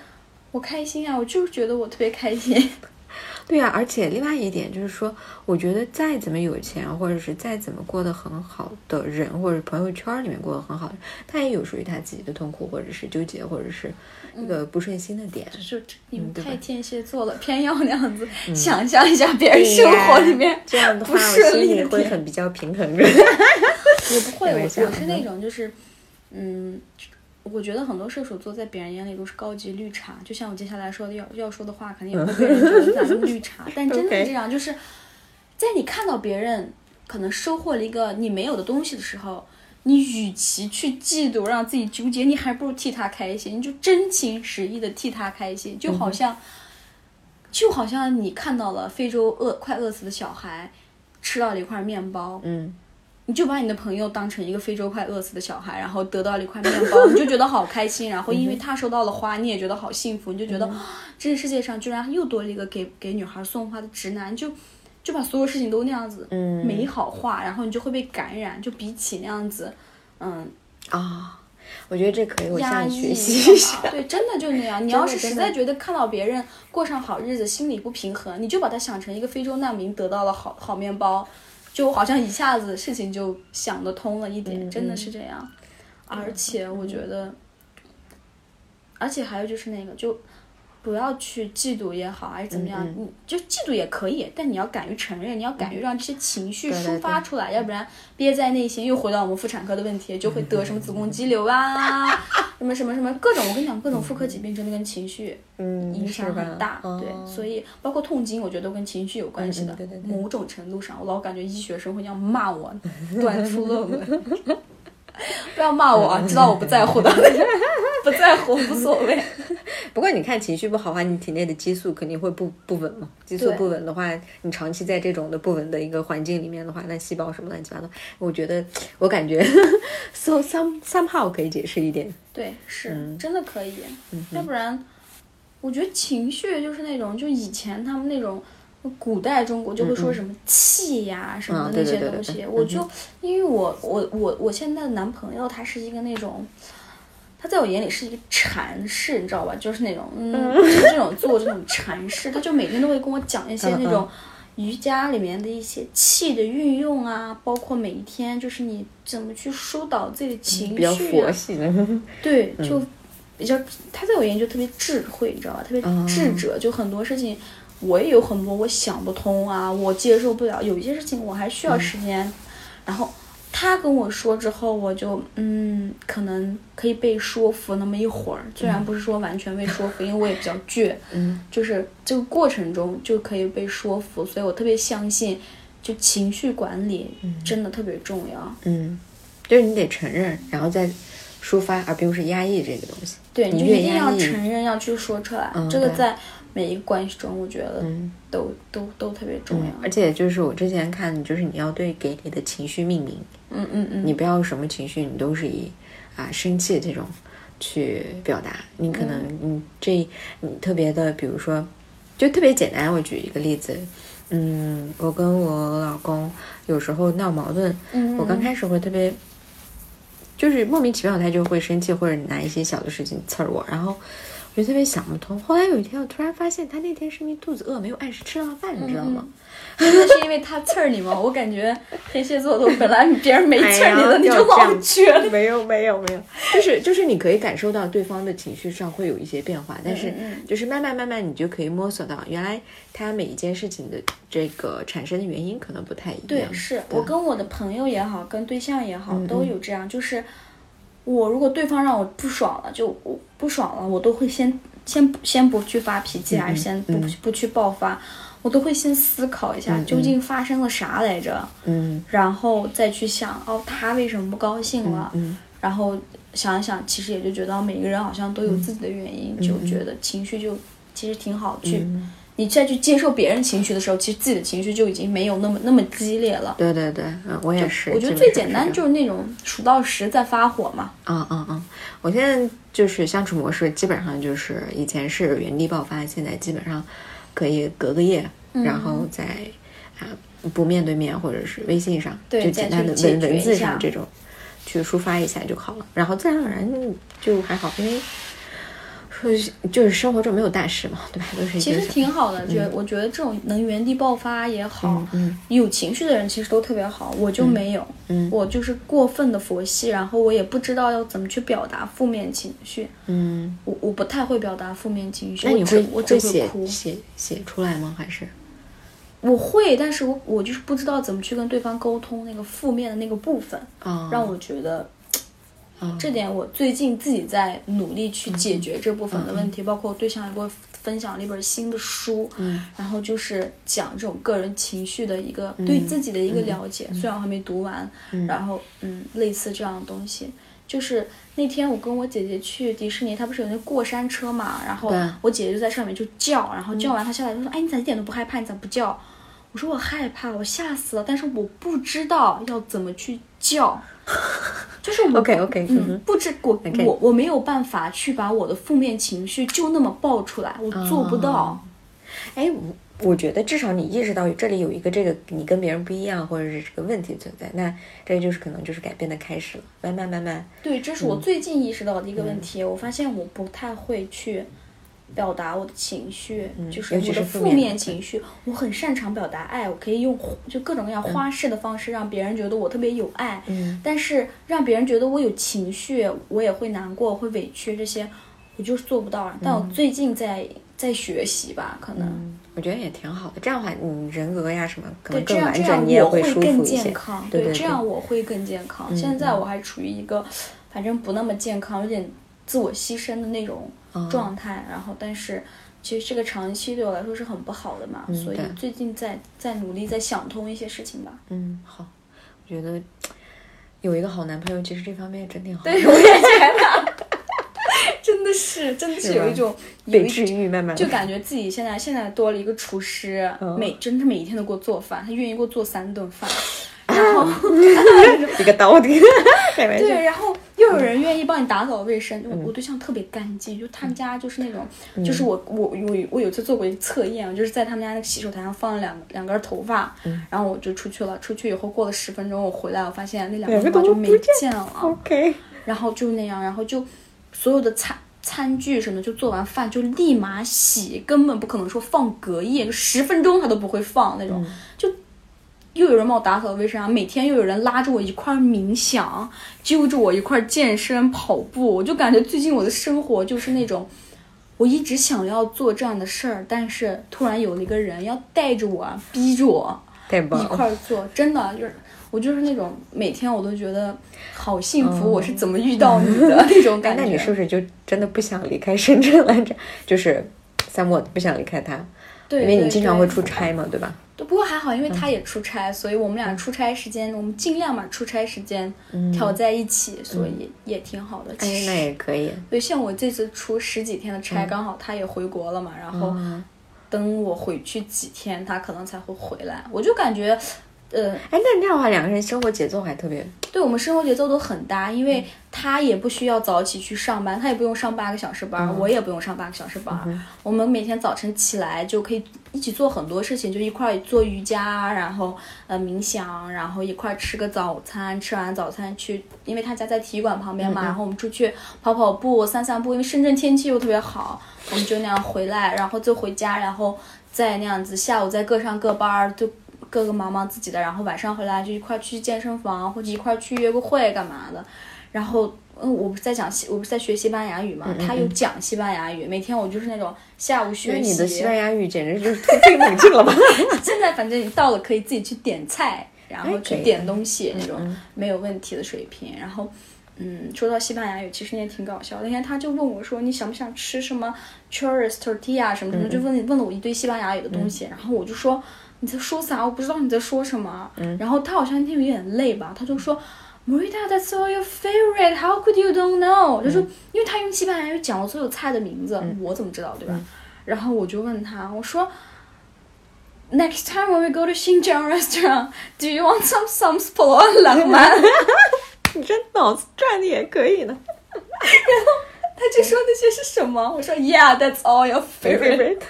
我开心啊，我就是觉得我特别开心。对呀、而且另外一点就是说，我觉得再怎么有钱，或者是再怎么过得很好的人，或者朋友圈里面过得很好的，他也有属于他自己的痛苦，或者是纠结，或者是一个不顺心的点。就你们太天蝎座了，偏要那样子、想象一下别人生活里面这样的话，不我心里。会很比较平衡着。我不会，我开玩笑我是那种就是，嗯，我觉得很多射手座在别人眼里都是高级绿茶，就像我接下来说的要要说的话，肯定也会被人觉得咱们绿茶，但真的是这样，就是在你看到别人可能收获了一个你没有的东西的时候。你与其去嫉妒，让自己纠结，你还不如替他开心，你就真情实意的替他开心，就好像，就好像你看到了非洲饿快饿死的小孩，吃到了一块面包，嗯，你就把你的朋友当成一个非洲快饿死的小孩，然后得到了一块面包，你就觉得好开心。然后因为他收到了花，你也觉得好幸福，你就觉得、啊这个世界上居然又多了一个给给女孩送花的直男，就就把所有事情都那样子嗯美好化，然后你就会被感染。就比起那样子，嗯，啊、我觉得这可以，我压向你抑学习一下。对，真的就那样。你要是实在觉得看到别人过上好日子，心里不平衡，你就把他想成一个非洲难民得到了好好面包，就好像一下子事情就想得通了一点，嗯真的是这样。而且我觉得，而且还有就是那个，就不要去嫉妒也好，还是怎么样，嗯你就嫉妒也可以，但你要敢于承认，你要敢于让这些情绪抒发出来，要不然憋在内心，又回到我们妇产科的问题，就会得什么子宫肌瘤啊，什么什么什么各种，我跟你讲，各种妇科疾病真的跟情绪嗯，影响很大，对，哦所以包括痛经，我觉得都跟情绪有关系的。某种程度上，我老感觉医学生会这样骂我，短出论文。不要骂我啊，知道我不在乎的，不在乎无所谓。不过你看情绪不好的话，你体内的激素肯定会不不稳嘛。激素不稳的话，你长期在这种的不稳的一个环境里面的话，那细胞什么乱七八糟，我觉得我感觉 so some somehow 可以解释一点。对，是、嗯真的可以，要不然，我觉得情绪就是那种，就以前他们那种。古代中国就会说什么气呀、什么的那些东西，对我就因为我我我我现在的男朋友他是一个那种，他在我眼里是一个禅师，你知道吧？就是那种嗯，就是这种做这种禅师，他就每天都会跟我讲一些嗯那种瑜伽里面的一些气的运用啊，包括每一天就是你怎么去疏导自己的情比较绪啊，佛系的，对，就比较他在我眼里就特别智慧，你知道吧？特别智者，就很多事情我也有很多我想不通啊，我接受不了，有一些事情我还需要时间，然后。他跟我说之后，我就嗯，可能可以被说服那么一会儿，虽然不是说完全被说服，因为我也比较倔，嗯，就是这个过程中就可以被说服，所以我特别相信，就情绪管理真的特别重要。嗯，就是你得承认，然后再抒发，而并不是压抑这个东西。对，你你就一定要承认，要去说出来。嗯这个在每一个关系中，我觉得嗯。都、都都特别重要。而且就是我之前看，就是你要对给你的情绪命名，嗯嗯嗯，你不要什么情绪你都是以啊生气这种去表达，你可能你这你特别的，比如说就特别简单，我举一个例子，嗯，我跟我老公有时候闹矛盾，嗯。我刚开始会特别。就是莫名其妙，他就会生气，或者拿一些小的事情刺儿我，然后我就特别想不通。后来有一天，我突然发现他那天是因为肚子饿，没有按时吃上饭，你知道吗？真的是因为他刺儿你吗？我感觉天蝎座都本来别人没哎刺儿你的，你就老撅。没有没有没有，就是就是你可以感受到对方的情绪上会有一些变化，但是嗯就是慢慢慢慢你就可以摸索到，原来他每一件事情的这个产生的原因可能不太一样。对，是我跟我的朋友也好，跟对象也好，嗯都有这样，就是我如果对方让我不爽了，就我不爽了，我都会先先不先不去发脾气，还是先不不去爆发。我都会先思考一下究竟发生了啥来着，嗯。然后再去想哦，他为什么不高兴了，嗯然后想一想，其实也就觉得每个人好像都有自己的原因，就觉得情绪就其实挺好去。你再去接受别人情绪的时候，其实自己的情绪就已经没有那么那么激烈了。对对对，嗯，我也是。我觉得最简单就是那种数到十再发火嘛。嗯嗯嗯，我现在就是相处模式，基本上就是以前是原地爆发，现在基本上可以隔个夜，嗯然后再啊不面对面或者是微信上，就简单的文文字上这种去抒发一下就好了，然后自然而然就还好，因为说就是生活中没有大事嘛，对吧？都是一其实挺好的，觉、我觉得这种能原地爆发也好，嗯有情绪的人其实都特别好，我就没有，嗯我就是过分的佛系，然后我也不知道要怎么去表达负面情绪，嗯，我我不太会表达负面情绪，那你会我只会写哭，写写出来吗？还是我会，但是我我就是不知道怎么去跟对方沟通那个负面的那个部分，啊让我觉得。啊这点我最近自己在努力去解决这部分的问题，包括我对象也给我分享了一本新的书，嗯然后就是讲这种个人情绪的一个、对自己的一个了解，虽然我还没读完，然后嗯，类似这样的东西。就是那天我跟我姐姐去迪士尼，她不是有那过山车嘛，然后我姐姐就在上面就叫，然后叫完她下来就说：“哎，你咋一点都不害怕？你咋不叫？”我说：“我害怕，我吓死了，但是我不知道要怎么去叫。” 就是我 OK，OK，嗯嗯哼，不知我 OK 我我没有办法去把我的负面情绪就那么爆出来，我做不到。哦哎，我我觉得至少你意识到这里有一个这个你跟别人不一样，或者是这个问题存在，那这就是可能就是改变的开始了。慢慢慢慢，对，这是我最近意识到的一个问题。我发现我不太会去表达我的情绪，就是我的负面情绪。我很擅长表达爱，我可以用就各种各样花式的方式让别人觉得我特别有爱。嗯但是让别人觉得我有情绪，我也会难过，会委屈这些，我就是做不到。但我最近在在学习吧，可能。我觉得也挺好的。这样的话，你人格呀什么可对，能更完这样这样整，你也我会更舒服一些健。康。对对这样我会更健康。现在我还处于一个，反正不那么健康，有点自我牺牲的那种哦状态。然后，但是其实这个长期对我来说是很不好的嘛，所以最近在在努力在想通一些事情吧。嗯，好，我觉得有一个好男朋友，其实这方面真挺好的。对，我也觉得，真的是，真的是有一种有被一治愈，慢慢就感觉自己现在现在多了一个厨师，每真的每一天都给我做饭，他愿意给我做三顿饭，然后。一个刀的，开玩笑。对，然后又有人愿意帮你打扫卫生。我我对象特别干净，就他们家就是那种，就是我我我我有次做过一个测验，我就是在他们家那个洗手台上放了两两根头发，然后我就出去了。出去以后过了十分钟，我回来我发现那两根头发就没见了，OK，然后就那样，然后就所有的餐。餐具什么，就做完饭就立马洗，根本不可能说放隔夜，就十分钟他都不会放那种，就又有人帮我打扫卫生啊，每天又有人拉着我一块儿冥想，揪着我一块儿健身跑步，我就感觉最近我的生活就是那种，我一直想要做这样的事儿，但是突然有了一个人要带着我，逼着我一。块儿做，真的就是我就是那种每天我都觉得好幸福，我是怎么遇到你的那种哎感觉。那你是不是就真的不想离开深圳来着？就是三莫不想离开他，对，因为你经常会出差嘛，对吧？对，不过还好，因为他也出差，所以我们俩出差时间，我们尽量把出差时间调在一起，所以也挺好的。哎其，实，那也可以。对，像我这次出十几天的差，刚好他也回国了嘛，然后等我回去几天，他可能才会回来。我就感觉，呃，哎，那这样的话，两个人生活节奏还特别。对我们生活节奏都很搭，因嗯为他也不需要早起去上班，他也不用上八个小时班，嗯我也不用上八个小时班。我们每天早晨起来就可以一起做很多事情，就一块儿做瑜伽，然后呃冥想，然后一块儿吃个早餐，吃完早餐去，因为他家在体育馆旁边嘛，嗯然后我们出去跑跑步、散散步，因为深圳天气又特别好，我们就那样回来，然后就回家，然后再那样子下午再各上各班儿，就各个忙忙自己的，然后晚上回来就一块儿去健身房或者一块儿去约个会干嘛的。然后，嗯，我不是在讲西，我不是在学西班牙语嘛，他有讲西班牙语，每天我就是那种下午学习。你的西班牙语简直就是突飞猛进了吧？现在反正你到了可以自己去点菜，然后去点东西那种没有问题的水平。然后嗯，说到西班牙语，其实也挺搞笑的。那天他就问我说：“你想不想吃什么 churros tortilla 什么什么？”就问问了我一堆西班牙语的东西。然后我就说：“你在说啥？我不知道你在说什么。”然后他好像那天有点累吧，他就说：“Marita, that's all your favorite. How could you don't know？” 就是因为他用西班牙语讲了所有菜的名字，我怎么知道对吧？然后我就问他，我说。Next time when we go to Xinjiang restaurant, do you want some some spolo 冷曼？你这脑子转的也可以呢。然后他就说那些是什么？我说 Yeah, that's all your favorite.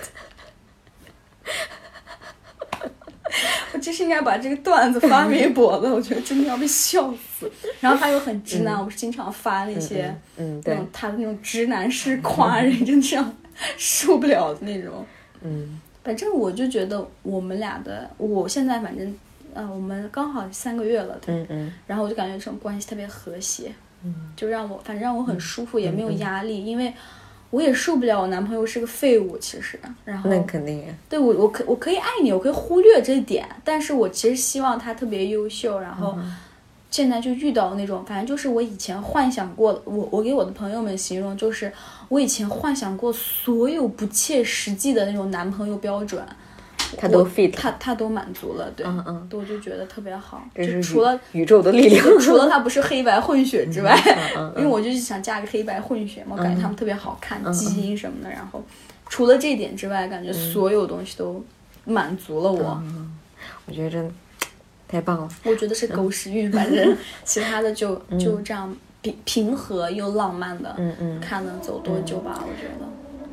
我真是应该把这个段子发微博了，我觉得真的要被笑死。然后他又很直男，我不是经常发那些，嗯，对，他的那种直男式夸人，真是 受不了的那种。嗯。反正我就觉得我们俩的，我现在反正，呃，我们刚好三个月了，嗯嗯，然后我就感觉这种关系特别和谐，嗯，就让我反正让我很舒服，也没有压力，因为我也受不了我男朋友是个废物，其实，然后那肯定，对我我可我可以爱你，我可以忽略这一点，但是我其实希望他特别优秀，然后现在就遇到那种，反正就是我以前幻想过，我我给我的朋友们形容就是。我以前幻想过所有不切实际的那种男朋友标准，他都 fit，他他都满足了，对，嗯嗯，我就觉得特别好。就除了宇宙的力量，除了他不是黑白混血之外，嗯 因为我就是想嫁个黑白混血嘛，感觉他们特别好看，基因什么的。然后除了这点之外，感觉所有东西都满足了我。我觉得真太棒了。我觉得是狗屎运，反正 其他的就就这样。平平和又浪漫的，嗯嗯，看能走多久吧，我觉得。